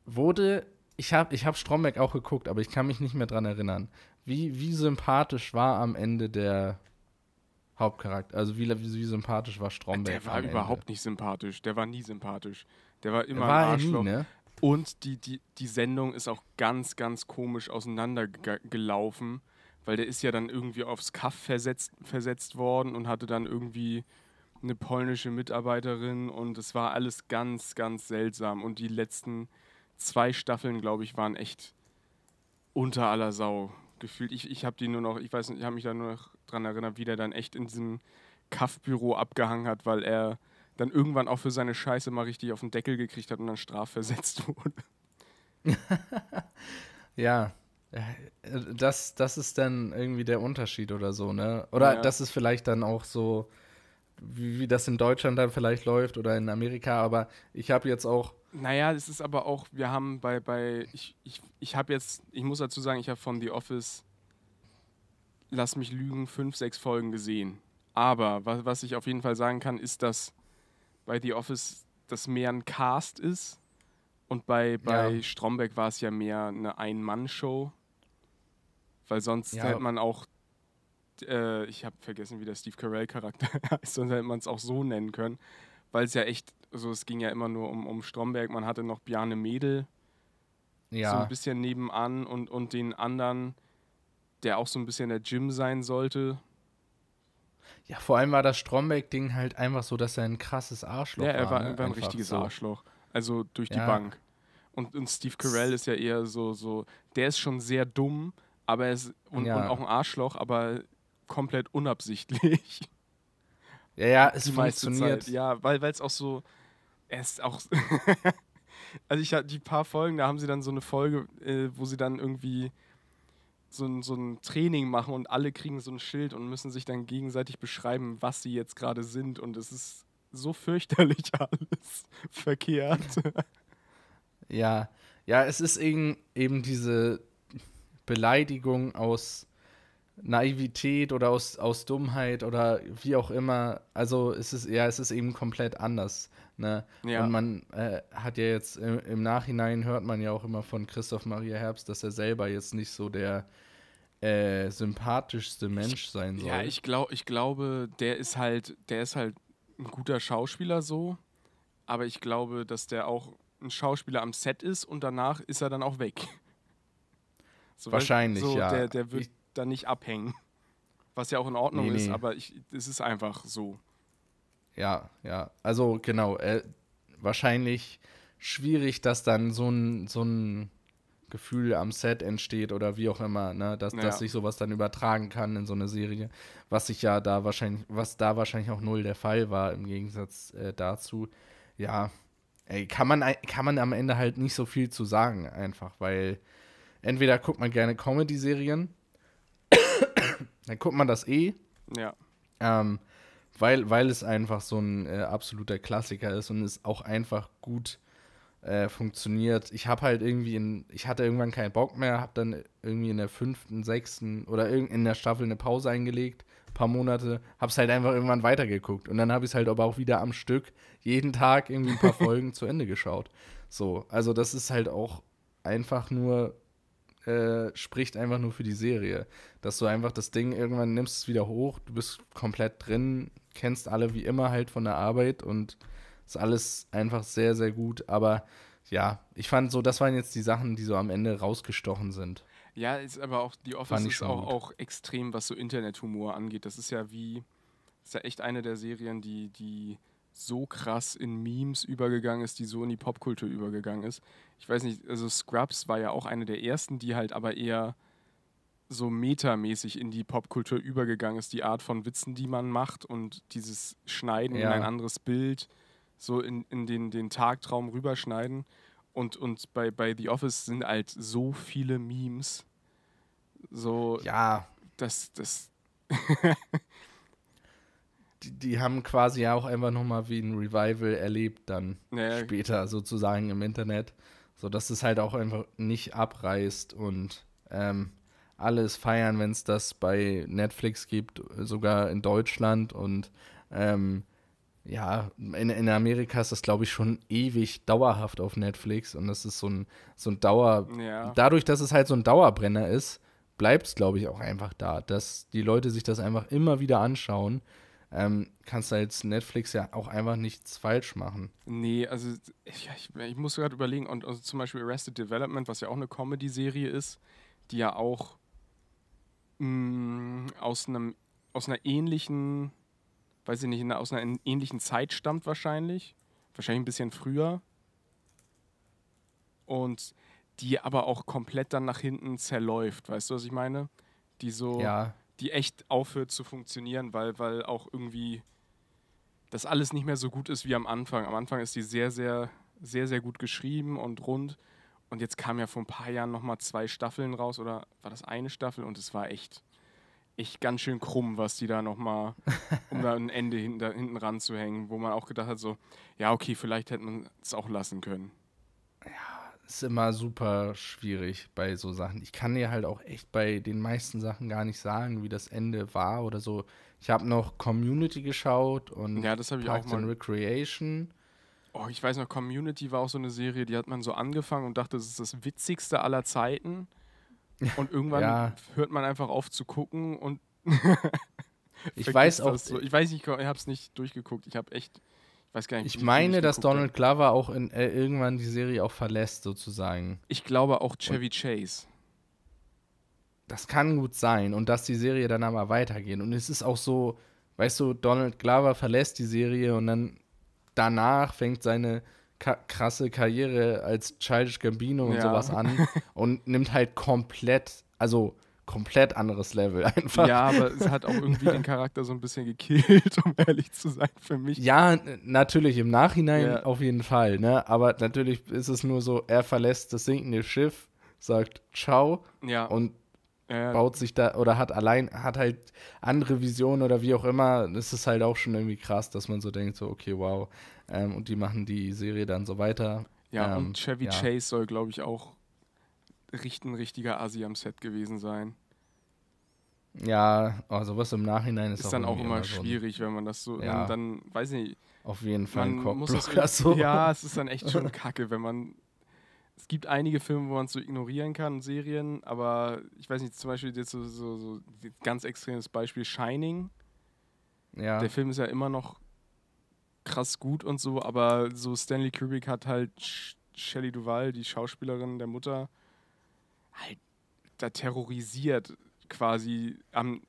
wurde, ich habe ich hab Stromberg auch geguckt, aber ich kann mich nicht mehr dran erinnern. Wie, wie sympathisch war am Ende der Hauptcharakter? Also wie, wie, wie sympathisch war Stromberg? Der war überhaupt nicht sympathisch. Der war nie sympathisch. Der war immer war ein Arschloch. Nie, ne? Und die, die, die Sendung ist auch ganz, ganz komisch auseinandergelaufen, weil der ist ja dann irgendwie aufs Kaff versetzt, versetzt worden und hatte dann irgendwie eine polnische Mitarbeiterin und es war alles ganz, ganz seltsam. Und die letzten zwei Staffeln, glaube ich, waren echt unter aller Sau gefühlt. Ich, ich habe die nur noch, ich weiß nicht, ich habe mich da nur noch dran erinnert, wie der dann echt in diesem Kaffbüro abgehangen hat, weil er dann irgendwann auch für seine Scheiße mal richtig auf den Deckel gekriegt hat und dann strafversetzt wurde. ja, das, das ist dann irgendwie der Unterschied oder so, ne? Oder ja. das ist vielleicht dann auch so, wie, wie das in Deutschland dann vielleicht läuft oder in Amerika, aber ich habe jetzt auch. Naja, es ist aber auch, wir haben bei, bei ich, ich, ich habe jetzt, ich muss dazu sagen, ich habe von The Office, lass mich lügen, fünf, sechs Folgen gesehen. Aber was, was ich auf jeden Fall sagen kann, ist, dass bei The Office das mehr ein Cast ist. Und bei, bei ja. Stromberg war es ja mehr eine Ein-Mann-Show. Weil sonst ja. hätte man auch, äh, ich habe vergessen, wie der Steve Carell-Charakter heißt, sonst hätte man es auch so nennen können. Weil es ja echt, also es ging ja immer nur um, um Stromberg. Man hatte noch Bjarne Mädel ja. so ein bisschen nebenan und, und den anderen, der auch so ein bisschen der Jim sein sollte. Ja, vor allem war das Stromberg-Ding halt einfach so, dass er ein krasses Arschloch war. Ja, er war, ne? war ein richtiges so. Arschloch. Also durch ja. die Bank. Und, und Steve Carell ist ja eher so, so, der ist schon sehr dumm, aber er ist und, ja. und auch ein Arschloch, aber komplett unabsichtlich. Ja, ja, es funktioniert. Zeit. Ja, weil es auch so, ist auch, also ich hatte die paar Folgen, da haben sie dann so eine Folge, äh, wo sie dann irgendwie so ein, so ein Training machen und alle kriegen so ein Schild und müssen sich dann gegenseitig beschreiben, was sie jetzt gerade sind. Und es ist so fürchterlich alles verkehrt. Ja, ja, es ist eben, eben diese Beleidigung aus Naivität oder aus, aus Dummheit oder wie auch immer. Also es ist, ja, es ist eben komplett anders. Ne? Ja. Und man äh, hat ja jetzt im, im, Nachhinein hört man ja auch immer von Christoph Maria Herbst, dass er selber jetzt nicht so der äh, sympathischste Mensch sein soll. Ja, ich, glaub, ich glaube, der ist halt, der ist halt ein guter Schauspieler so, aber ich glaube, dass der auch ein Schauspieler am Set ist und danach ist er dann auch weg. So, Wahrscheinlich, so, ja. Der, der wird ich, dann nicht abhängen. Was ja auch in Ordnung nee, ist, nee. aber es ist einfach so. Ja, ja. Also genau, äh, wahrscheinlich schwierig, dass dann so ein, so ein Gefühl am Set entsteht oder wie auch immer, ne? dass, ja. dass sich sowas dann übertragen kann in so eine Serie, was sich ja da wahrscheinlich, was da wahrscheinlich auch null der Fall war im Gegensatz äh, dazu. Ja, ey, kann man, kann man am Ende halt nicht so viel zu sagen, einfach, weil entweder guckt man gerne Comedy-Serien, dann guckt man das eh. Ja. Ähm, weil, weil es einfach so ein äh, absoluter Klassiker ist und es auch einfach gut äh, funktioniert. Ich habe halt irgendwie in, ich hatte irgendwann keinen Bock mehr, habe dann irgendwie in der fünften, sechsten oder in der Staffel eine Pause eingelegt, paar Monate, habe es halt einfach irgendwann weitergeguckt und dann habe ich es halt aber auch wieder am Stück jeden Tag irgendwie ein paar Folgen zu Ende geschaut. So, also das ist halt auch einfach nur äh, spricht einfach nur für die Serie, dass du einfach das Ding irgendwann nimmst es wieder hoch, du bist komplett drin, kennst alle wie immer halt von der Arbeit und ist alles einfach sehr, sehr gut. Aber ja, ich fand so, das waren jetzt die Sachen, die so am Ende rausgestochen sind. Ja, ist aber auch, die Office ist auch, auch, extrem, was so Internethumor angeht. Das ist ja wie, ist ja echt eine der Serien, die, die so krass in Memes übergegangen ist, die so in die Popkultur übergegangen ist. Ich weiß nicht, also Scrubs war ja auch eine der ersten, die halt aber eher so metamäßig in die Popkultur übergegangen ist, die Art von Witzen, die man macht und dieses Schneiden ja. in ein anderes Bild so in, in den, den Tagtraum rüberschneiden. Und, und bei, bei The Office sind halt so viele Memes. So, ja. Das, das, die, die haben quasi ja auch einfach nochmal wie ein Revival erlebt dann Ja. später sozusagen im Internet. So dass es halt auch einfach nicht abreißt und ähm, alles feiern, wenn es das bei Netflix gibt, sogar in Deutschland und ähm, ja, in, in Amerika ist das, glaube ich, schon ewig dauerhaft auf Netflix und das ist so ein, so ein Dauer. Ja. Dadurch, dass es halt so ein Dauerbrenner ist, bleibt es, glaube ich, auch einfach da, dass die Leute sich das einfach immer wieder anschauen. Ähm, kannst du als Netflix ja auch einfach nichts falsch machen. Nee, also ich, ich, ich muss gerade überlegen, und also zum Beispiel Arrested Development, was ja auch eine Comedy-Serie ist, die ja auch mh, aus einem aus einer ähnlichen, weiß ich nicht, aus einer ähnlichen Zeit stammt wahrscheinlich. Wahrscheinlich ein bisschen früher. Und die aber auch komplett dann nach hinten zerläuft, weißt du, was ich meine? Die so Ja, die echt aufhört zu funktionieren, weil, weil auch irgendwie das alles nicht mehr so gut ist wie am Anfang. Am Anfang ist die sehr, sehr, sehr, sehr gut geschrieben und rund. Und jetzt kam ja vor ein paar Jahren nochmal zwei Staffeln raus oder war das eine Staffel und es war echt, echt ganz schön krumm, was die da nochmal, um da ein Ende hinten, da hinten ranzuhängen, wo man auch gedacht hat, so, ja, okay, vielleicht hätte man es auch lassen können. Ist immer super schwierig bei so Sachen. Ich kann dir halt auch echt bei den meisten Sachen gar nicht sagen, wie das Ende war oder so. Ich habe noch Community geschaut und Ja, das habe ich auch Parks mal. Recreation. Oh, ich weiß noch, Community war auch so eine Serie, die hat man so angefangen und dachte, das ist das witzigste aller Zeiten. Und irgendwann Ja. hört man einfach auf zu gucken und Ich weiß auch, so. Ich weiß nicht, ich habe es nicht durchgeguckt. Ich habe echt, weiß gar nicht. ich meine, dass Donald Glover auch in, äh, irgendwann die Serie auch verlässt, sozusagen. Ich glaube auch Chevy Chase. Das kann gut sein und dass die Serie dann aber weitergeht. Und es ist auch so, weißt du, Donald Glover verlässt die Serie und dann danach fängt seine ka krasse Karriere als Childish Gambino und Ja. sowas an und nimmt halt komplett, also komplett anderes Level einfach. Ja, aber es hat auch irgendwie den Charakter so ein bisschen gekillt, um ehrlich zu sein, für mich. Ja, natürlich im Nachhinein Ja. auf jeden Fall, ne? Aber natürlich ist es nur so, er verlässt das sinkende Schiff, sagt Ciao Ja, und äh, baut sich da oder hat allein, hat halt andere Visionen oder wie auch immer. Das ist halt auch schon irgendwie krass, dass man so denkt, so, okay, wow. Ähm, und die machen die Serie dann so weiter. ja ähm, und Chevy ja. Chase soll, glaube ich, auch ein richtiger Asi am Set gewesen sein. Ja, also was im Nachhinein ist, Ist dann auch immer so ein- schwierig, wenn man das so, Ja. dann, dann weiß ich nicht, auf jeden Fall ein man muss es Cockblocker so. Ja, es ist dann echt schon kacke, wenn man. Es gibt einige Filme, wo man es so ignorieren kann, Serien, aber ich weiß nicht, zum Beispiel jetzt so, so, so ein ganz extremes Beispiel Shining. ja. Der Film ist ja immer noch krass gut und so, aber so Stanley Kubrick hat halt Sh- Shelley Duvall, die Schauspielerin der Mutter, halt da terrorisiert quasi am,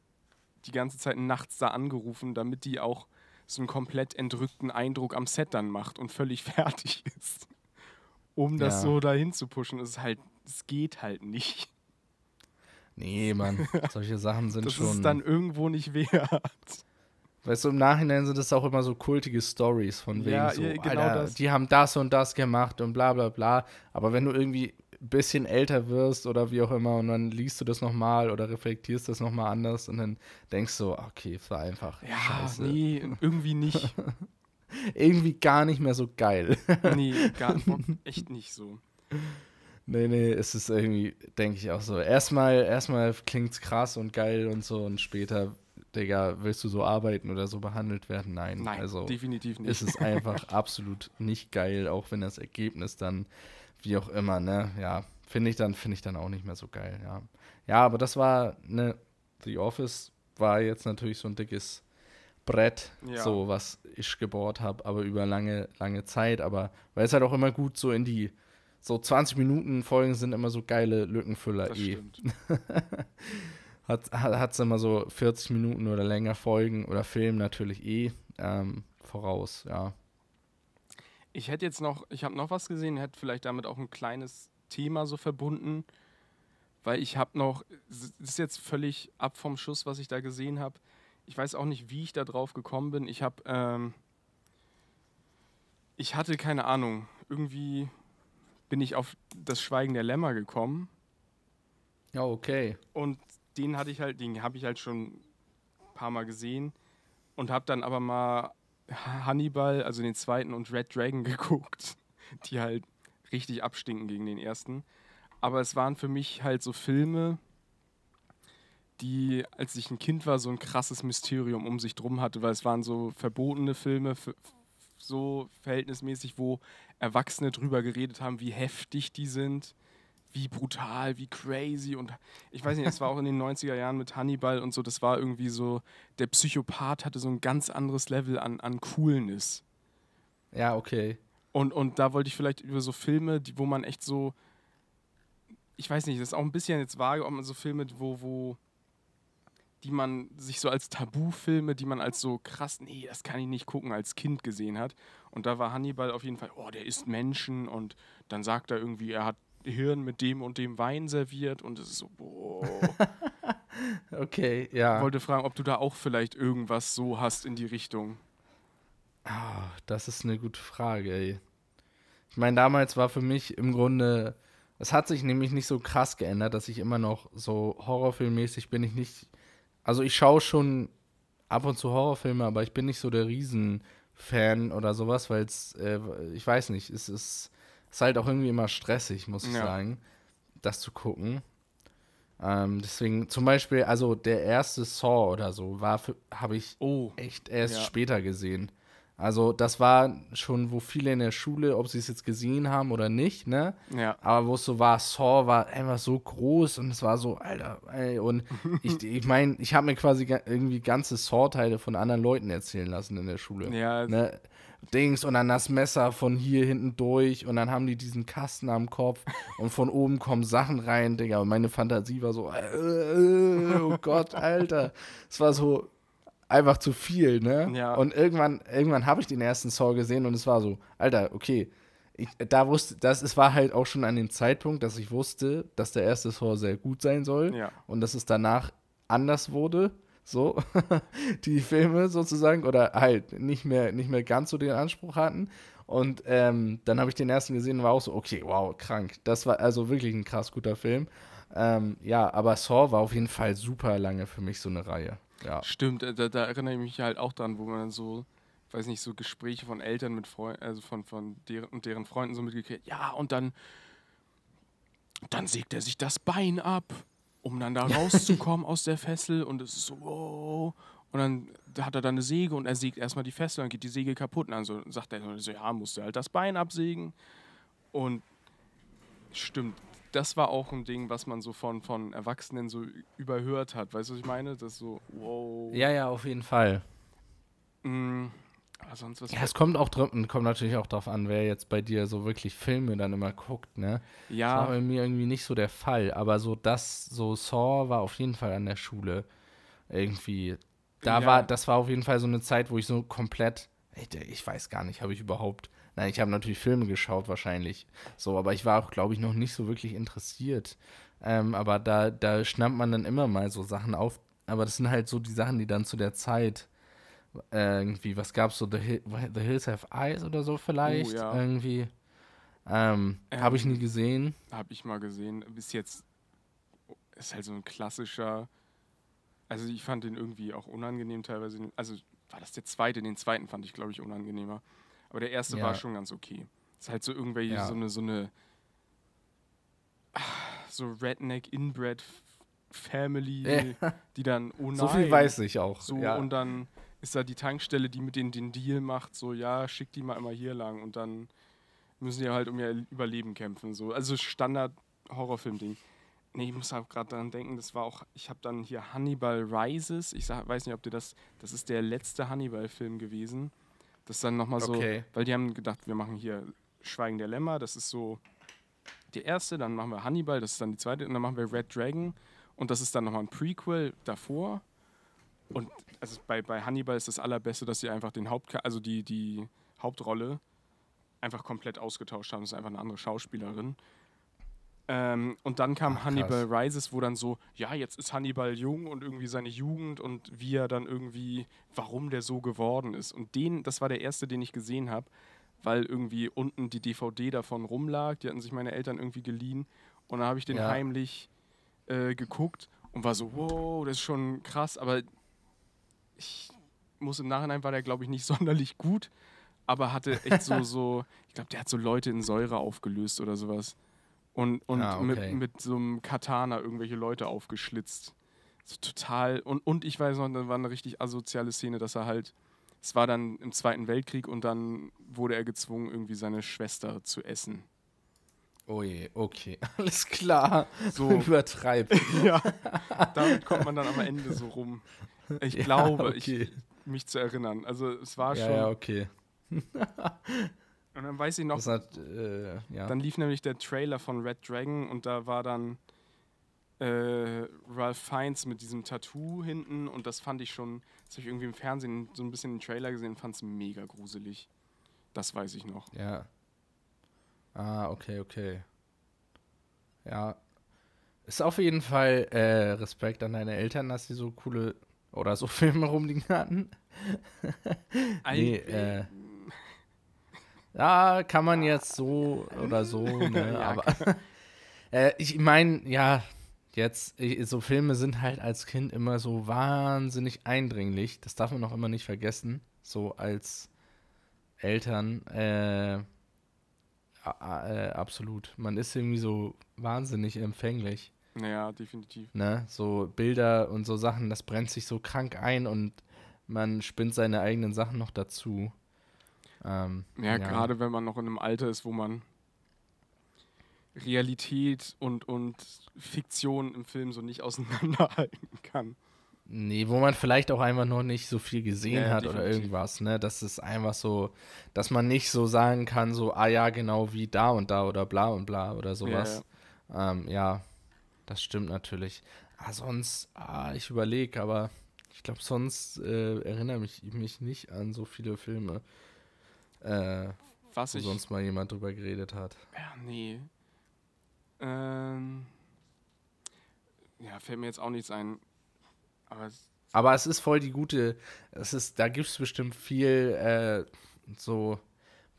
die ganze Zeit nachts da angerufen, damit die auch so einen komplett entrückten Eindruck am Set dann macht und völlig fertig ist. Um das Ja. so dahin zu pushen, ist halt, es geht halt nicht. Nee, Mann, solche Sachen sind Das schon. ist dann irgendwo nicht wert. Weißt du, im Nachhinein sind es auch immer so kultige Stories von wegen Ja, so, ja, genau Alter, das. die haben das und das gemacht und bla bla bla. Aber wenn du irgendwie bisschen älter wirst oder wie auch immer und dann liest du das nochmal oder reflektierst das nochmal anders und dann denkst du, okay, es war einfach Ja, scheiße. nee, irgendwie nicht. Irgendwie gar nicht mehr so geil. Nee, gar echt nicht so. nee, nee, es ist irgendwie, denke ich auch so. Erstmal, erstmal klingt's krass und geil und so und später, Digga, willst du so arbeiten oder so behandelt werden? Nein. Nein, also, definitiv nicht. ist es einfach absolut nicht geil, auch wenn das Ergebnis dann, wie auch immer, ne, ja, finde ich dann, finde ich dann auch nicht mehr so geil, ja. Ja, aber das war, ne, The Office war jetzt natürlich so ein dickes Brett, Ja. so was ich gebohrt habe, aber über lange, lange Zeit, aber weil es halt auch immer gut so in die, so 20 Minuten Folgen sind immer so geile Lückenfüller das eh. stimmt. Hat es immer so 40 Minuten oder länger Folgen oder Film natürlich eh ähm, voraus, ja. Ich hätte jetzt noch, ich habe noch was gesehen, hätte vielleicht damit auch ein kleines Thema so verbunden, weil ich habe noch, es ist jetzt völlig ab vom Schuss, was ich da gesehen habe. Ich weiß auch nicht, wie ich da drauf gekommen bin. Ich habe, ähm, ich hatte keine Ahnung, irgendwie bin ich auf das Schweigen der Lämmer gekommen Ja, okay. und den hatte ich halt, den habe ich halt schon ein paar Mal gesehen. und habe dann aber mal Hannibal, also den zweiten und Red Dragon geguckt, die halt richtig abstinken gegen den ersten. Aber es waren für mich halt so Filme, die, als ich ein Kind war, so ein krasses Mysterium um sich drum hatte, weil es waren so verbotene Filme, so verhältnismäßig, wo Erwachsene drüber geredet haben, wie heftig die sind, wie brutal, wie crazy. Und ich weiß nicht, es war auch in den 90er Jahren mit Hannibal und so, das war irgendwie so, der Psychopath hatte so ein ganz anderes Level an, an Coolness. Ja, okay. Und, und da wollte ich vielleicht über so Filme, die, wo man echt so, ich weiß nicht, das ist auch ein bisschen jetzt vage, ob man so Filme, wo, wo, die man sich so als Tabufilme, die man als so krass, nee, das kann ich nicht gucken, als Kind gesehen hat. Und da war Hannibal auf jeden Fall, oh, der isst Menschen und dann sagt er irgendwie, er hat Hirn mit dem und dem Wein serviert und es ist so, boah. okay, ja. Ich wollte fragen, ob du da auch vielleicht irgendwas so hast in die Richtung. Oh, das ist eine gute Frage, ey. Ich meine, damals war für mich im Grunde, es hat sich nämlich nicht so krass geändert, dass ich immer noch so horrorfilmmäßig bin ich nicht. Also ich schaue schon ab und zu Horrorfilme, aber ich bin nicht so der Riesenfan oder sowas, weil es, äh, ich weiß nicht, es ist ist halt auch irgendwie immer stressig, muss ich ja. sagen, das zu gucken. Ähm, deswegen zum Beispiel, also der erste Saw oder so, war habe ich oh. echt erst ja. später gesehen. Also das war schon, wo viele in der Schule, ob sie es jetzt gesehen haben oder nicht, ne? Ja. Aber wo es so war, Saw war einfach so groß und es war so, Alter, ey, und ich ich meine, ich habe mir quasi irgendwie ganze Saw-Teile von anderen Leuten erzählen lassen in der Schule. Ja. Ne? Dings und dann das Messer von hier hinten durch und dann haben die diesen Kasten am Kopf und von oben kommen Sachen rein, Digga. Und meine Fantasie war so, äh, oh Gott, Alter. Es war so einfach zu viel, ne? Ja. Und irgendwann, irgendwann habe ich den ersten Saw gesehen und es war so, Alter, okay. Ich, da wusste, das, es war halt auch schon an dem Zeitpunkt, dass ich wusste, dass der erste Saw sehr gut sein soll ja. und dass es danach anders wurde so die Filme sozusagen oder halt nicht mehr nicht mehr ganz so den Anspruch hatten. Und ähm, dann habe ich den ersten gesehen und war auch so okay wow krank. Das war also wirklich ein krass guter Film. Ähm, ja aber Saw war auf jeden Fall super lange für mich so eine Reihe. Ja. Stimmt äh, da, da, erinnere ich mich halt auch dran wo man so weiß nicht so Gespräche von Eltern mit Freunden also von von deren und deren Freunden so mitgekriegt ja und dann dann sägt er sich das Bein ab um dann da rauszukommen aus der Fessel und es ist so, wow. Und dann hat er dann eine Säge und er sägt erstmal die Fessel, dann geht die Säge kaputt. Und dann so, sagt er so, ja, musst du halt das Bein absägen. Und stimmt, das war auch ein Ding, was man so von, von Erwachsenen so überhört hat. Weißt du, was ich meine? Das so, wow. Ja, ja, auf jeden Fall. Mhm. Sonst was ja, es kommt auch kommt natürlich auch darauf an, wer jetzt bei dir so wirklich Filme dann immer guckt, ne? Ja. Das war bei mir irgendwie nicht so der Fall, aber so das, so Saw war auf jeden Fall an der Schule irgendwie. Da ja. war, das war auf jeden Fall so eine Zeit, wo ich so komplett, ich weiß gar nicht, habe ich überhaupt, nein, ich habe natürlich Filme geschaut wahrscheinlich, so, aber ich war auch, glaube ich, noch nicht so wirklich interessiert. Ähm, aber da, da schnappt man dann immer mal so Sachen auf, aber das sind halt so die Sachen, die dann zu der Zeit irgendwie, was gab's so, The, Hill, The Hills Have Eyes oder so vielleicht, oh, ja. irgendwie. Ähm, ähm, habe ich nie gesehen. Habe ich mal gesehen. Bis jetzt ist halt so ein klassischer. Also ich fand den irgendwie auch unangenehm teilweise. Also war das der zweite? Den zweiten fand ich, glaube ich, unangenehmer. Aber der erste ja. war schon ganz okay. Ist halt so irgendwelche, ja. so eine, so eine so Redneck Inbred Family, die dann, oh nein, So viel weiß ich auch. So, ja. und dann ist da die Tankstelle, die mit denen den Deal macht, so, ja, schick die mal immer hier lang und dann müssen die halt um ihr Überleben kämpfen. So. Also Standard-Horrorfilm-Ding. Nee, ich muss auch gerade daran denken, das war auch, ich habe dann hier Hannibal Rises, ich sag, weiß nicht, ob dir das, das ist der letzte Hannibal-Film gewesen. Das ist dann nochmal so, okay. weil die haben gedacht, wir machen hier Schweigen der Lämmer, das ist so die erste, dann machen wir Hannibal, das ist dann die zweite, und dann machen wir Red Dragon und das ist dann nochmal ein Prequel davor. Und also bei, bei Hannibal ist das allerbeste, dass sie einfach den Haupt, also die, die Hauptrolle einfach komplett ausgetauscht haben. Das ist einfach eine andere Schauspielerin. Ähm, und dann kam Ach, Hannibal Rises, wo dann so, ja, jetzt ist Hannibal jung und irgendwie seine Jugend und wie er dann irgendwie, warum der so geworden ist. Und den, das war der erste, den ich gesehen habe, weil irgendwie unten die DVD davon rumlag. Die hatten sich meine Eltern irgendwie geliehen. Und dann habe ich den ja. heimlich äh, geguckt und war so, wow, das ist schon krass, aber ich muss im Nachhinein war der, glaube ich, nicht sonderlich gut, aber hatte echt so, so ich glaube, der hat so Leute in Säure aufgelöst oder sowas. Und, und Ah, okay. mit, mit so einem Katana irgendwelche Leute aufgeschlitzt. So total. Und, und ich weiß noch, da war eine richtig asoziale Szene, dass er halt. Es war dann im Zweiten Weltkrieg und dann wurde er gezwungen, irgendwie seine Schwester zu essen. Oh je, okay, alles klar. So. Übertreib. Ja, damit kommt man dann am Ende so rum. Ich Ja, glaube, okay. ich, mich zu erinnern. Also es war Ja, schon. ja, okay. Und dann weiß ich noch, hat, äh, ja. dann lief nämlich der Trailer von Red Dragon und da war dann äh, Ralph Fiennes mit diesem Tattoo hinten und das fand ich schon, das habe ich irgendwie im Fernsehen so ein bisschen den Trailer gesehen, fand es mega gruselig. Das weiß ich noch. Ja. Ah, okay, okay. Ja. Ist auf jeden Fall äh, Respekt an deine Eltern, dass sie so coole oder so Filme rumliegen hatten. Nee, äh, ja, kann man jetzt so oder so, ne? Ja, aber äh, ich meine, ja, jetzt, ich, so Filme sind halt als Kind immer so wahnsinnig eindringlich. Das darf man auch immer nicht vergessen. So als Eltern, äh, äh, absolut. Man ist irgendwie so wahnsinnig empfänglich. Naja, definitiv. Ne? So Bilder und so Sachen, das brennt sich so krank ein und man spinnt seine eigenen Sachen noch dazu. Ähm, Ja, gerade wenn man noch in einem Alter ist, wo man Realität und, und Fiktion im Film so nicht auseinanderhalten kann. Nee, wo man vielleicht auch einfach noch nicht so viel gesehen Ja, ja, hat oder definitiv. irgendwas, ne? Das ist einfach so, dass man nicht so sagen kann, so, ah ja, genau wie da und da oder bla und bla oder sowas. Ja, ähm, ja das stimmt natürlich. Ah, sonst, ah, ich überlege, aber ich glaube, sonst äh, erinnere mich, mich nicht an so viele Filme, äh, Was wo ich. sonst mal jemand drüber geredet hat. Ja, nee. Ähm, ja, fällt mir jetzt auch nichts ein. Aber es, Aber es ist voll die gute, es ist, da gibt es bestimmt viel, äh, so,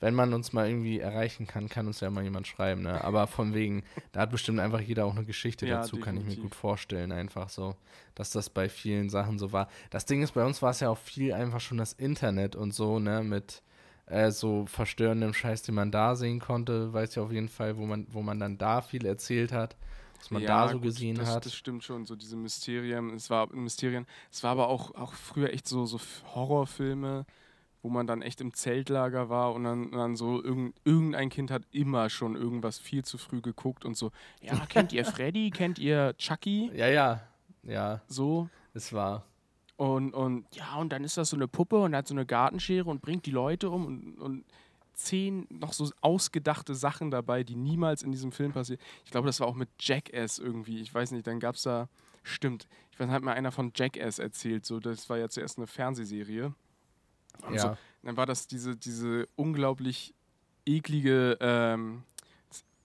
wenn man uns mal irgendwie erreichen kann, kann uns ja mal jemand schreiben, ne? Aber von wegen, da hat bestimmt einfach jeder auch eine Geschichte Ja, dazu, kann ich mir definitiv. gut vorstellen, einfach so, dass das bei vielen Sachen so war. Das Ding ist, bei uns war es ja auch viel einfach schon das Internet und so, ne, mit äh, so verstörendem Scheiß, den man da sehen konnte, weiß ja auf jeden Fall, wo man, wo man dann da viel erzählt hat, was man ja, da so gut, gesehen das, hat. Das stimmt schon, so diese Mysterien. Es war Mysterien. Es war aber auch, auch früher echt so, so Horrorfilme, wo man dann echt im Zeltlager war und dann, dann so irgend, irgendein Kind hat immer schon irgendwas viel zu früh geguckt und so. Ja, kennt ihr Freddy? kennt ihr Chucky? ja, ja, ja, So. es war. Und, und ja, und dann ist das so eine Puppe und hat so eine Gartenschere und bringt die Leute um und, und zehn noch so ausgedachte Sachen dabei, die niemals in diesem Film passieren. Ich glaube, das war auch mit Jackass irgendwie. Ich weiß nicht, dann gab es da, stimmt, ich weiß, hat mir einer von Jackass erzählt, so, das war ja zuerst eine Fernsehserie. Ja. so, dann war das diese, diese unglaublich eklige, ähm,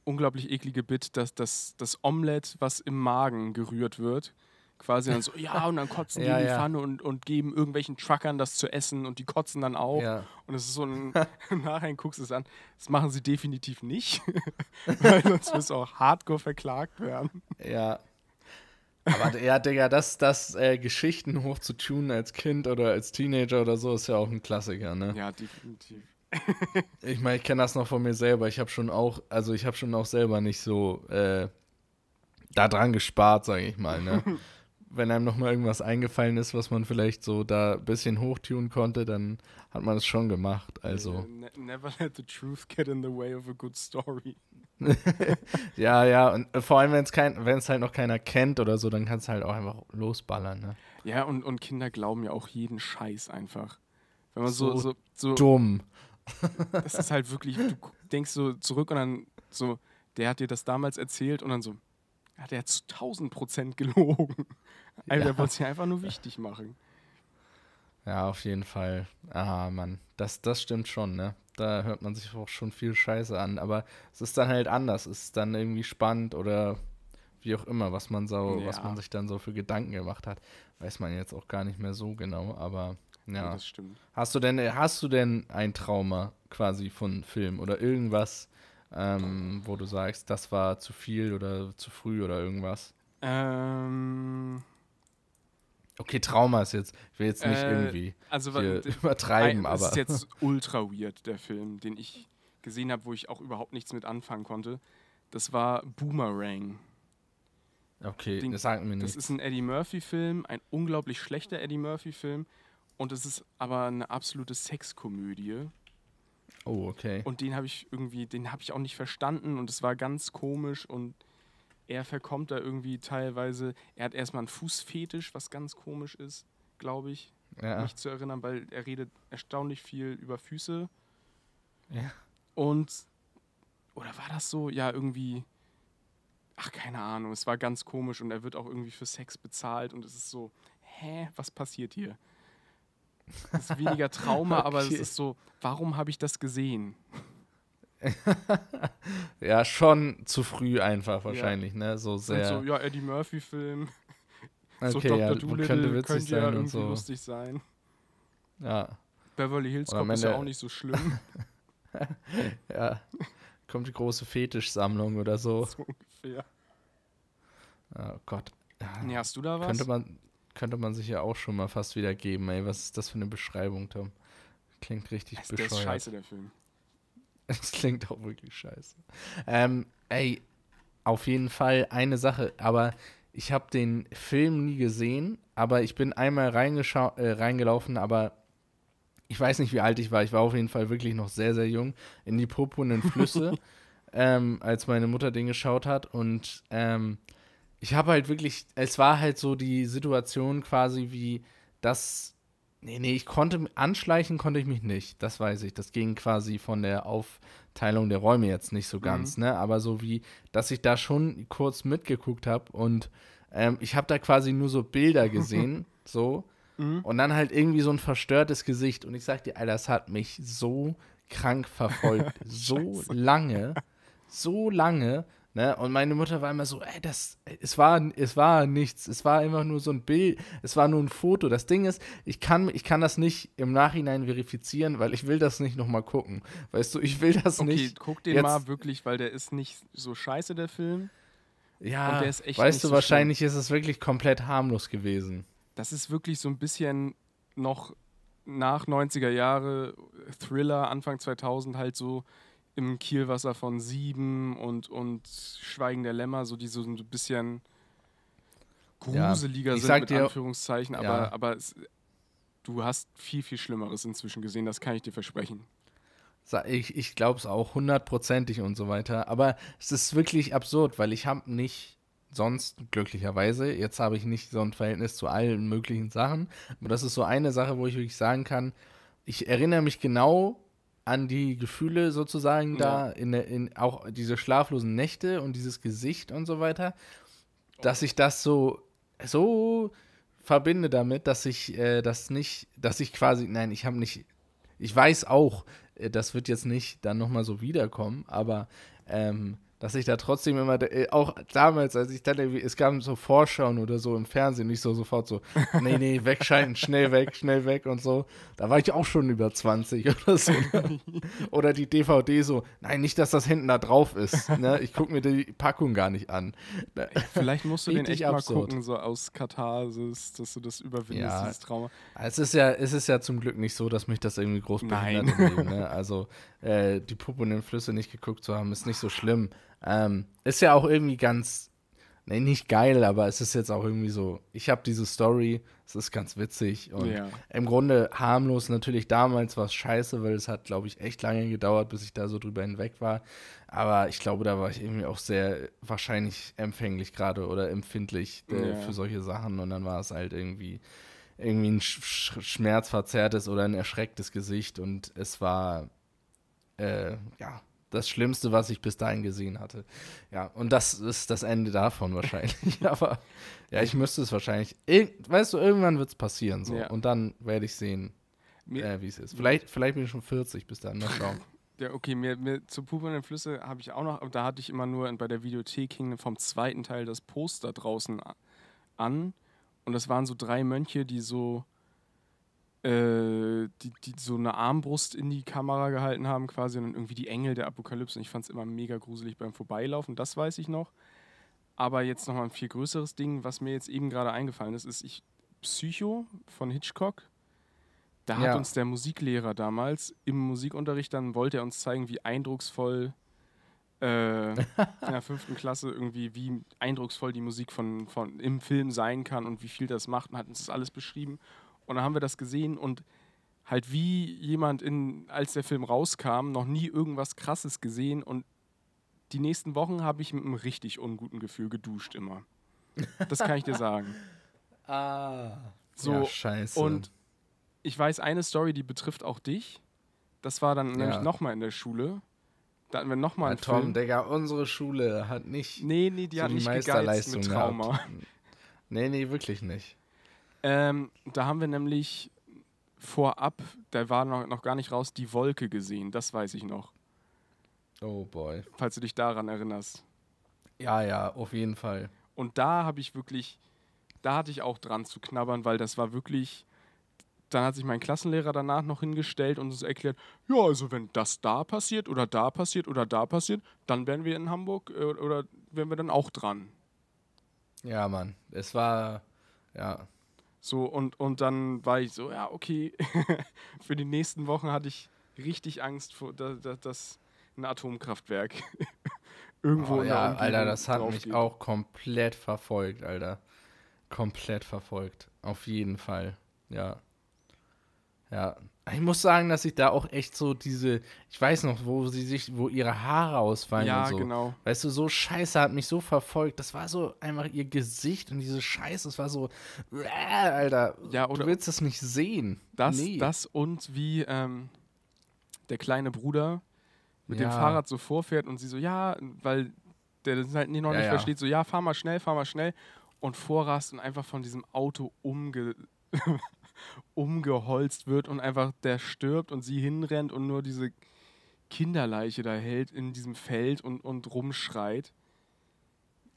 unglaublich eklige Bit, dass das, das Omelett, was im Magen gerührt wird, quasi dann so, ja, und dann kotzen die Ja, in die ja. Pfanne und, und geben irgendwelchen Truckern das zu essen und die kotzen dann auch. Ja. Und es ist so ein, im Nachhinein guckst du es an, das machen sie definitiv nicht, weil sonst wirst du auch hardcore verklagt werden. Ja. Aber ja, Digga, das, das äh, Geschichten hochzutunen als Kind oder als Teenager oder so ist ja auch ein Klassiker, ne? Ja, definitiv. Ich meine, ich kenne das noch von mir selber. Ich habe schon auch, also ich habe schon auch selber nicht so äh, da dran gespart, sage ich mal, ne? Wenn einem noch mal irgendwas eingefallen ist, was man vielleicht so da ein bisschen hochtunen konnte, dann hat man es schon gemacht. Also, Ne never let the truth get in the way of a good story. ja, ja, und äh, vor allem, wenn es kein, wenn es halt noch keiner kennt oder so, dann kannst du halt auch einfach losballern, ne? Ja, und, und Kinder glauben ja auch jeden Scheiß einfach. Wenn man so, So so, Dumm. das ist halt wirklich, du denkst so zurück und dann so, der hat dir das damals erzählt und dann so, ja, der hat zu 1000 Prozent gelogen. Also, Der wollte es ja einfach nur wichtig machen. Ja, auf jeden Fall. Ah, Mann, das, das stimmt schon, ne? Da hört man sich auch schon viel Scheiße an, aber es ist dann halt anders. Es ist dann irgendwie spannend oder wie auch immer, was man so, was Ja. man sich dann so für Gedanken gemacht hat. Weiß man jetzt auch gar nicht mehr so genau, aber ja. Das stimmt. Hast du denn, hast du denn ein Trauma quasi von Film oder irgendwas, ähm, wo du sagst, das war zu viel oder zu früh oder irgendwas? Ähm, Okay, Trauma ist jetzt, ich will jetzt nicht Äh, irgendwie Also übertreiben, aber. ist jetzt ultra weird, der Film, den ich gesehen habe, wo ich auch überhaupt nichts mit anfangen konnte. Das war Boomerang. okay, den- das sagt mir Das nichts. ist ein Eddie Murphy-Film, ein unglaublich schlechter Eddie Murphy-Film. Und es ist aber eine absolute Sexkomödie. Oh, okay. Und den habe ich irgendwie, den habe ich auch nicht verstanden und es war ganz komisch und er verkommt da irgendwie teilweise. Er hat erstmal einen Fußfetisch, was ganz komisch ist, glaube ich, ja. mich zu erinnern, weil er redet erstaunlich viel über Füße. Ja. Und, oder war das so? Ja, irgendwie, ach, keine Ahnung, es war ganz komisch und er wird auch irgendwie für Sex bezahlt und es ist so, hä, was passiert hier? Es ist weniger Trauma, aber es Okay. ist so, warum habe ich das gesehen? ja, schon zu früh einfach wahrscheinlich, ne? So sehr. so, ja, Eddie Murphy-Film, so okay, Dr. ja, Doolittle könnte witzig könnte ja sein und so. lustig sein. Ja, Beverly Hills Cop ist ja auch nicht so schlimm, ja. Kommt die große Fetischsammlung oder so. so ungefähr. Oh Gott. Ja, Nee, hast du da was? könnte, man, könnte man sich ja auch schon mal fast wieder geben, ey. Was ist das für eine Beschreibung, Tom? Klingt richtig der bescheuert. ist scheiße, der Film. Es klingt auch wirklich scheiße. Ähm, ey, auf jeden Fall eine Sache, aber ich habe den Film nie gesehen, aber ich bin einmal äh, reingelaufen, aber ich weiß nicht, wie alt ich war. Ich war auf jeden Fall wirklich noch sehr, sehr jung in die purpurnen Flüsse, ähm, als meine Mutter den geschaut hat. Und ähm, ich habe halt wirklich, es war halt so die Situation quasi wie das. Nee, nee, ich konnte, anschleichen konnte ich mich nicht, das weiß ich. Das ging quasi von der Aufteilung der Räume jetzt nicht so ganz, ne? Aber so wie, dass ich da schon kurz mitgeguckt habe und ähm, ich habe da quasi nur so Bilder gesehen, so. Und dann halt irgendwie so ein verstörtes Gesicht. Und ich sag dir, Alter, das hat mich so krank verfolgt. so lange. So lange. Ne? Und meine Mutter war immer so, ey, das, es war, es war nichts. Es war immer nur so ein Bild. Es war nur ein Foto. Das Ding ist, ich kann, ich kann das nicht im Nachhinein verifizieren, weil ich will das nicht nochmal gucken. Weißt du, ich will das Okay, nicht. guck den jetzt- mal wirklich, weil der ist nicht so scheiße, der Film. Ja, und der ist echt weißt du, so wahrscheinlich ist es wirklich komplett harmlos gewesen. Das ist wirklich so ein bisschen noch nach 90er Jahre Thriller, Anfang 2000 halt so im Kielwasser von Sieben und, und Schweigen der Lämmer, so die so ein bisschen gruseliger ich sind mit dir- Anführungszeichen, aber, Ja. aber es, du hast viel, viel Schlimmeres inzwischen gesehen, das kann ich dir versprechen. Ich, ich glaube es auch hundertprozentig und so weiter. Aber es ist wirklich absurd, weil ich habe nicht sonst, glücklicherweise, jetzt habe ich nicht so ein Verhältnis zu allen möglichen Sachen. Aber das ist so eine Sache, wo ich wirklich sagen kann, ich erinnere mich genau an die Gefühle sozusagen da, in, in auch diese schlaflosen Nächte und dieses Gesicht und so weiter, dass ich das so, so verbinde damit, dass ich äh, das nicht, dass ich quasi, nein, ich habe nicht, ich weiß auch, äh, das wird jetzt nicht dann nochmal so wiederkommen, aber ähm, dass ich da trotzdem immer, äh, auch damals, als ich dann irgendwie, es gab so Vorschauen oder so im Fernsehen, nicht so sofort so, nee, nee, wegschalten, schnell weg, schnell weg und so. Da war ich auch schon über 20 oder so. Ne? Oder die DVD so, nein, nicht, dass das hinten da drauf ist. Ne? Ich gucke mir die Packung gar nicht an. Vielleicht musst du den echt mal absurd. gucken, so aus Katharsis, dass du das überwindest, Ja. dieses Trauma. Es ist ja, es ist ja zum Glück nicht so, dass mich das irgendwie groß Nein. behindert im Leben, ne? Also äh, die Puppe und den Flüsse nicht geguckt zu haben, ist nicht so schlimm. Ähm, ist ja auch irgendwie ganz, ne, nicht geil, aber es ist jetzt auch irgendwie so, ich habe diese Story, es ist ganz witzig und Ja. im Grunde harmlos. Natürlich damals war es scheiße, weil es hat, glaube ich, echt lange gedauert, bis ich da so drüber hinweg war. Aber ich glaube, da war ich irgendwie auch sehr wahrscheinlich empfänglich gerade oder empfindlich äh, Ja. für solche Sachen und dann war es halt irgendwie irgendwie ein sch schmerzverzerrtes oder ein erschrecktes Gesicht und es war äh, ja das Schlimmste, was ich bis dahin gesehen hatte. Ja, und das ist das Ende davon wahrscheinlich. Aber ja, ich müsste es wahrscheinlich. Weißt du, irgendwann wird es passieren so. Ja. Und dann werde ich sehen, äh, wie es ist. Vielleicht, vielleicht bin ich schon 40 bis dann. Mal schauen. Ja, okay, mir, mir zu Puppe und den Flüsse habe ich auch noch, aber da hatte ich immer nur bei der Videothek hing vom zweiten Teil das Poster draußen an. Und das waren so drei Mönche, die so, äh, die, die so eine Armbrust in die Kamera gehalten haben, quasi, und dann irgendwie die Engel der Apokalypse. Und ich fand es immer mega gruselig beim Vorbeilaufen, das weiß ich noch. Aber jetzt nochmal ein viel größeres Ding, was mir jetzt eben gerade eingefallen ist, ist, ich Psycho von Hitchcock. Da Ja. hat uns der Musiklehrer damals im Musikunterricht dann wollte er uns zeigen, wie eindrucksvoll äh, in der fünften Klasse irgendwie, wie eindrucksvoll die Musik von, von im Film sein kann und wie viel das macht und hat uns das alles beschrieben. Und dann haben wir das gesehen und halt wie jemand in, als der Film rauskam, noch nie irgendwas krasses gesehen und die nächsten Wochen habe ich mit einem richtig unguten Gefühl geduscht immer. Das kann ich dir sagen. Ah. So, ja, scheiße. Und ich weiß eine Story, die betrifft auch dich. Das war dann nämlich Ja. nochmal in der Schule. Da hatten wir nochmal ja, einen Tom, Film. Digga, unsere Schule hat nicht Nee, nee, die so hat die nicht gegeizt Meisterleistung mit gehabt. Trauma. Nee, nee, wirklich nicht. Ähm, da haben wir nämlich vorab, da war noch, noch gar nicht raus, die Wolke gesehen. Das weiß ich noch. Oh boy. Falls du dich daran erinnerst. Ja, ja, auf jeden Fall. Und da habe ich wirklich, da hatte ich auch dran zu knabbern, weil das war wirklich. Dann hat sich mein Klassenlehrer danach noch hingestellt und uns erklärt, ja, also wenn das da passiert oder da passiert oder da passiert, dann wären wir in Hamburg äh, oder wären wir dann auch dran. Ja, Mann. Es war, ja. So, und, und dann war ich so, ja, okay. Für die nächsten Wochen hatte ich richtig Angst, vor, dass, dass, ein Atomkraftwerk irgendwo Oh, in der ja, Alter, das hat mich geht. auch komplett verfolgt, Alter. Komplett verfolgt. Auf jeden Fall. Ja. Ja. Ich muss sagen, dass ich da auch echt so diese, ich weiß noch, wo sie sich, wo ihre Haare ausfallen Ja, und so. genau. Weißt du, so Scheiße hat mich so verfolgt. Das war so einfach ihr Gesicht und diese Scheiße, das war so, äh, Alter, Ja, oder- du willst das nicht sehen. Das, nee. das und wie ähm, der kleine Bruder mit dem Ja. Fahrrad so vorfährt und sie so, ja, weil der das halt noch Ja, nicht versteht, so, ja, fahr mal schnell, fahr mal schnell und vorrast und einfach von diesem Auto umge umgeholzt wird und einfach der stirbt und sie hinrennt und nur diese Kinderleiche da hält in diesem Feld und, und rumschreit.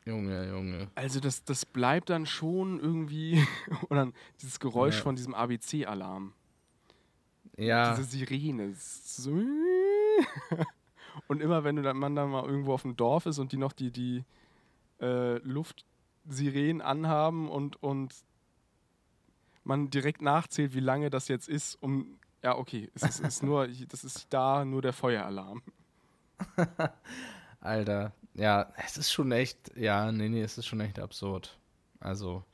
Junge, Junge. Also das, das bleibt dann schon irgendwie, und dann dieses Geräusch Ja. von diesem ABC-Alarm. Ja, diese Sirene. und immer wenn du dann man dann mal irgendwo auf dem Dorf ist und die noch die, die äh, Luftsirenen anhaben und, und man direkt nachzählt, wie lange das jetzt ist, um ja, okay, es ist, ist nur, das ist da nur der Feueralarm. Alter. Ja, es ist schon echt, ja, nee, nee, es ist schon echt absurd. Also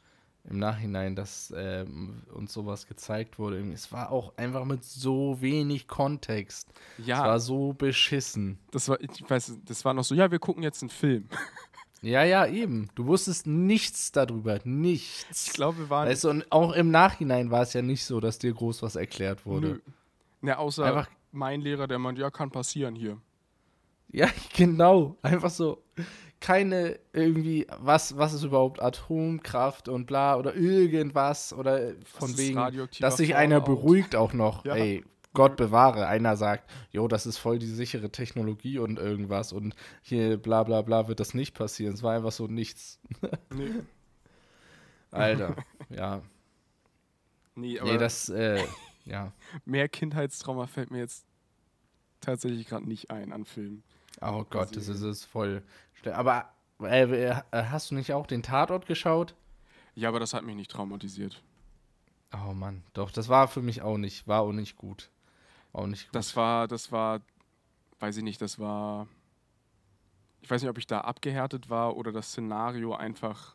im Nachhinein, dass ähm, uns sowas gezeigt wurde. Es war auch einfach mit so wenig Kontext. Es Ja, war so beschissen. das war, ich weiß, das war noch so, ja, wir gucken jetzt einen Film. Ja, ja, eben. Du wusstest nichts darüber. Nichts. Ich glaube, wir waren. Weißt du, und auch im Nachhinein war es ja nicht so, dass dir groß was erklärt wurde. nö. Ne, außer Einfach- mein Lehrer, der meint, ja, kann passieren hier. Ja, genau. Einfach so. Keine irgendwie, was, was ist überhaupt Atomkraft und bla oder irgendwas oder von wegen, dass sich einer beruhigt auch noch. Ja. Ey, Gott bewahre. Einer sagt, jo, das ist voll die sichere Technologie und irgendwas und hier bla bla bla wird das nicht passieren. Es war einfach so nichts. Nee, Alter, ja. nee aber Nee, das, äh, ja. mehr Kindheitstrauma fällt mir jetzt tatsächlich gerade nicht ein an Filmen. Oh Gott, das ist, ist voll. Aber äh, äh, hast du nicht auch den Tatort geschaut? Ja, aber das hat mich nicht traumatisiert. Oh Mann, doch, das war für mich auch nicht, war auch nicht gut. Auch nicht gut. Das war, das war, weiß ich nicht, das war. Ich weiß nicht, ob ich da abgehärtet war oder das Szenario einfach.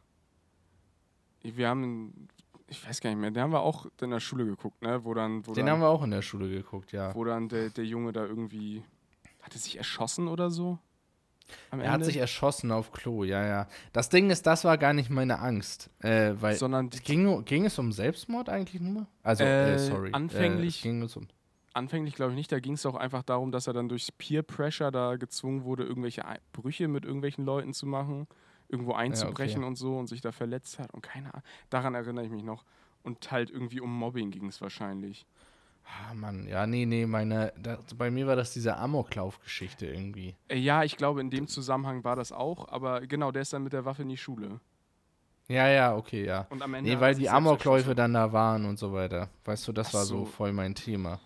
Wir haben, ich weiß gar nicht mehr, den haben wir auch in der Schule geguckt, ne? Wo dann, wo Den dann, haben wir auch in der Schule geguckt, ja. wo dann der, der Junge da irgendwie. Hat er sich erschossen oder so? Am Er hat sich erschossen auf Klo, ja, ja. Das Ding ist, das war gar nicht meine Angst. Äh, weil Sondern ging, ging es um Selbstmord eigentlich nur? Also, äh, Äh, sorry. anfänglich- Äh, ging es um. Anfänglich glaube ich nicht. Da ging es doch einfach darum, dass er dann durch Peer Pressure da gezwungen wurde, irgendwelche Brüche mit irgendwelchen Leuten zu machen, irgendwo einzubrechen und so und sich da verletzt hat und keine Ahnung. Daran erinnere ich mich noch. Und halt irgendwie um Mobbing ging es wahrscheinlich. Ah, Mann, ja, nee, nee, meine, da, bei mir war das diese Amoklauf-Geschichte irgendwie. Äh, ja, ich glaube, in dem Zusammenhang war das auch, aber genau, der ist dann mit der Waffe in die Schule. Ja, ja, okay, ja. Und am Ende Nee, weil die Amokläufe dann da waren und so weiter. Weißt du, das Ach war so so. voll mein Thema.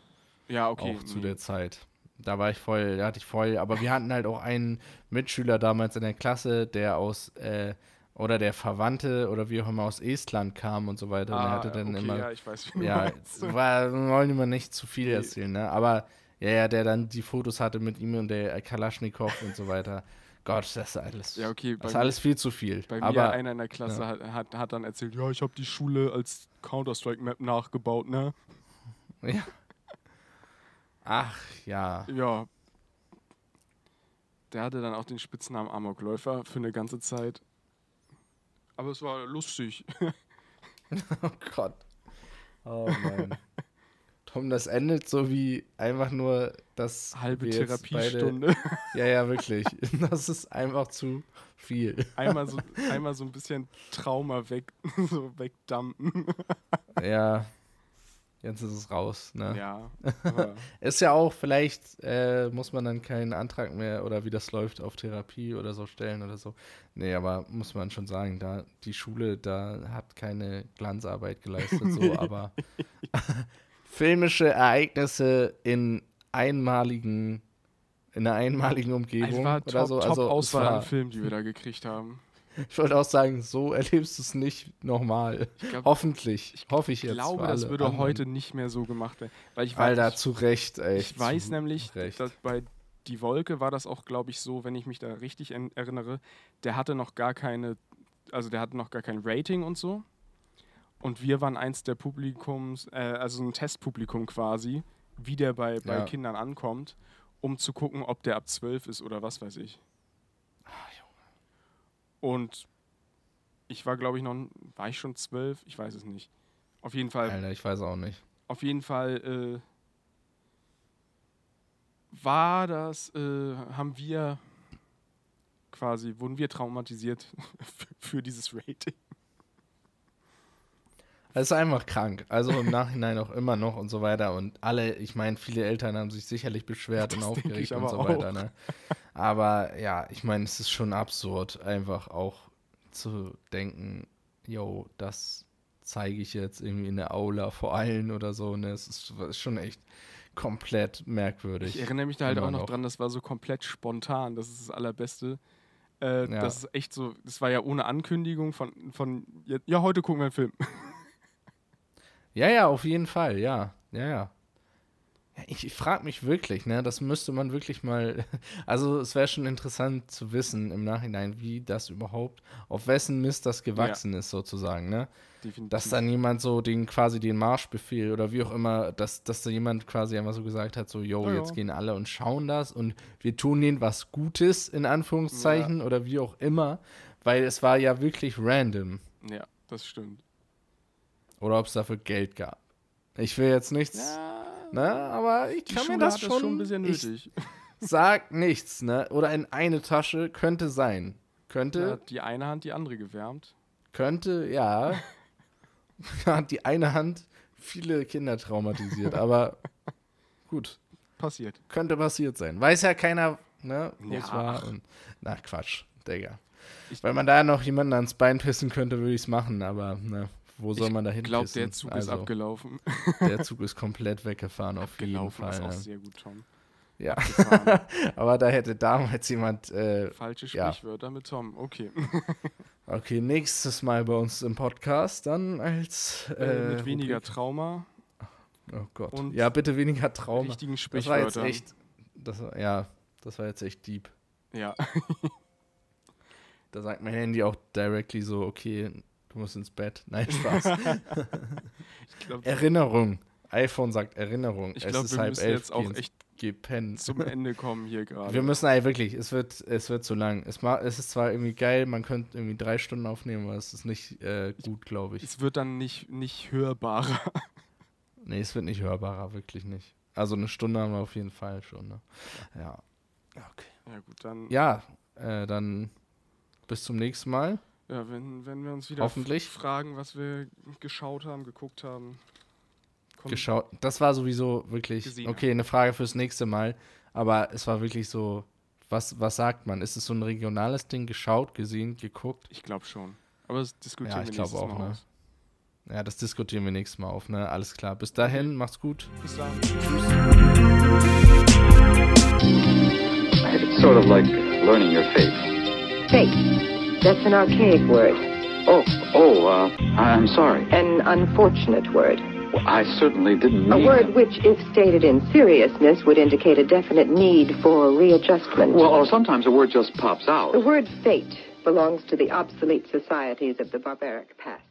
Ja, okay. auch zu nee. der Zeit. Da war ich voll, da hatte ich voll, aber wir hatten halt auch einen Mitschüler damals in der Klasse, der aus, äh, oder der Verwandte oder wie auch immer aus Estland kam und so weiter. und er hatte dann Ah, okay, immer Ja, ich weiß, wie ja, war, wir wollen immer nicht zu viel erzählen, ne? Aber ja, ja, der dann die Fotos hatte mit ihm und der Kalaschnikow und so weiter. Gott, das ist alles. Ja, okay, Das ist alles viel zu viel. Bei mir Aber einer in der Klasse ja. hat, hat, hat dann erzählt, ja, ich habe die Schule als Counter-Strike-Map nachgebaut, ne? ja. Ach ja. Ja. Der hatte dann auch den Spitznamen Amokläufer für eine ganze Zeit. Aber es war lustig. Oh Gott. Oh Mann. Tom, das endet so wie einfach nur das Halbe wir jetzt Therapiestunde. Beide, ja, ja, wirklich. Das ist einfach zu viel. einmal, so, einmal so ein bisschen Trauma weg, so wegdampen. Ja. Jetzt ist es raus, ne? Ja. Ist ja auch, vielleicht äh, muss man dann keinen Antrag mehr oder wie das läuft auf Therapie oder so stellen oder so. Nee, aber muss man schon sagen, da die Schule, da hat keine Glanzarbeit geleistet, so, aber filmische Ereignisse in einmaligen, in einer einmaligen Umgebung es war oder top, so. top Also, Auswahl an Filmen, die wir da gekriegt haben. Ich wollte auch sagen, so erlebst du es nicht nochmal. Ich glaub, Hoffentlich. Hoffe ich Ich jetzt. glaube, für das würde anderen. heute nicht mehr so gemacht werden. Weil ich Alter, weiß, zu Recht, ey. ich weiß nämlich, Recht. dass bei Die Wolke war das auch, glaube ich, so, wenn ich mich da richtig erinnere, der hatte noch gar keine, also der hatte noch gar kein Rating und so. Und wir waren eins der Publikums, äh, also ein Testpublikum quasi, wie der bei, bei Ja. Kindern ankommt, um zu gucken, ob der ab 12 ist oder was weiß ich. Und ich war, glaube ich, noch, war ich schon 12? Ich weiß es nicht. Auf jeden Fall Alter, ich weiß auch nicht. auf jeden Fall äh, war das, äh, haben wir quasi, wurden wir traumatisiert für dieses Rating. Es ist einfach krank. Also im Nachhinein auch immer noch und so weiter. Und alle, ich meine, viele Eltern haben sich sicherlich beschwert und Das denke aufgeregt und so auch. weiter. Ne? Aber ja, ich meine, es ist schon absurd, einfach auch zu denken, yo, das zeige ich jetzt irgendwie in der Aula vor allen oder so. Ne? Es ist, ist schon echt komplett merkwürdig. Ich erinnere mich da halt auch noch noch. dran, das war so komplett spontan, das ist das Allerbeste. Äh, Ja. Das ist echt so, das war ja ohne Ankündigung von, von ja, heute gucken wir einen Film. Ja, ja, auf jeden Fall, ja. Ja, ja. ja ich ich frage mich wirklich, ne, das müsste man wirklich mal, also es wäre schon interessant zu wissen im Nachhinein, wie das überhaupt, auf wessen Mist das gewachsen ist sozusagen, ne? Definitiv. Dass dann jemand so den quasi den Marschbefehl oder wie auch immer, dass, dass da jemand quasi einfach so gesagt hat, so, yo, Ja, ja. jetzt gehen alle und schauen das und wir tun denen was Gutes, in Anführungszeichen, oder wie auch immer, weil es war ja wirklich random. ja, das stimmt. Oder ob es dafür Geld gab. Ich will jetzt nichts, Ja, ne, aber ich kann Schule mir das schon, das schon ein bisschen ich nötig. sag nichts, ne, oder in eine Tasche könnte sein. Könnte, hat die eine Hand die andere gewärmt. könnte, ja. Hat die eine Hand viele Kinder traumatisiert, aber gut, Passiert. könnte passiert sein. Weiß ja keiner, ne, wo es Ja. war. Und, na, Quatsch, Digga. Ich- Wenn man da noch jemanden ans Bein pissen könnte, würde ich es machen, aber, ne, wo soll man da Ich hin glaube, pissen? der Zug ist Also, abgelaufen. Der Zug ist komplett weggefahren, auf jeden Gelaufen Fall. ist auch sehr gut, Tom. Ja, aber da hätte damals jemand, äh, Falsche Ja. Sprichwörter mit Tom. Okay. okay, nächstes Mal bei uns im Podcast dann als Äh, äh, mit weniger Rubrik- Trauma, Oh Gott. und ja, bitte weniger Trauma. richtigen Das war jetzt echt, das ja, das war jetzt echt deep. Ja. Da sagt mein Handy auch directly so, okay, du musst ins Bett. Nein, Spaß. Ich glaube, Erinnerung. iPhone sagt Erinnerung. ich es glaub, ist wir halb müssen elf, jetzt auch echt geh pennen. zum Ende kommen hier gerade. Wir müssen ey, wirklich, es wird, es wird zu lang. Es, ma, es ist zwar irgendwie geil, man könnte irgendwie drei Stunden aufnehmen, aber es ist nicht äh, gut, glaube ich. es wird dann nicht, nicht hörbarer. Nee, es wird nicht hörbarer, wirklich nicht. Also eine Stunde haben wir auf jeden Fall schon. Ne? Ja. Okay. Ja gut, dann, Ja, äh, dann bis zum nächsten Mal. Ja, wenn, wenn wir uns wieder Hoffentlich. fragen, was wir geschaut haben, geguckt haben. Geschaut. Das war sowieso wirklich, Gesehen okay, eine Frage fürs nächste Mal. Aber es war wirklich so, was, was sagt man? Ist es so ein regionales Ding? Geschaut, gesehen, geguckt? Ich glaube schon. Aber das diskutieren Ja, ich wir nächstes auch, Mal ne? aus. Ja, das diskutieren wir nächstes Mal auf, ne? Alles klar. Bis dahin, macht's gut. Bis dann. It's sort of like learning your fate. Fate. That's an archaic word. Oh, oh, uh, I'm sorry. An unfortunate word. Well, I certainly didn't A word which, if stated in seriousness, would indicate a definite need for readjustment. Well, or sometimes a word just pops out. the word fate belongs to the obsolete societies of the barbaric past.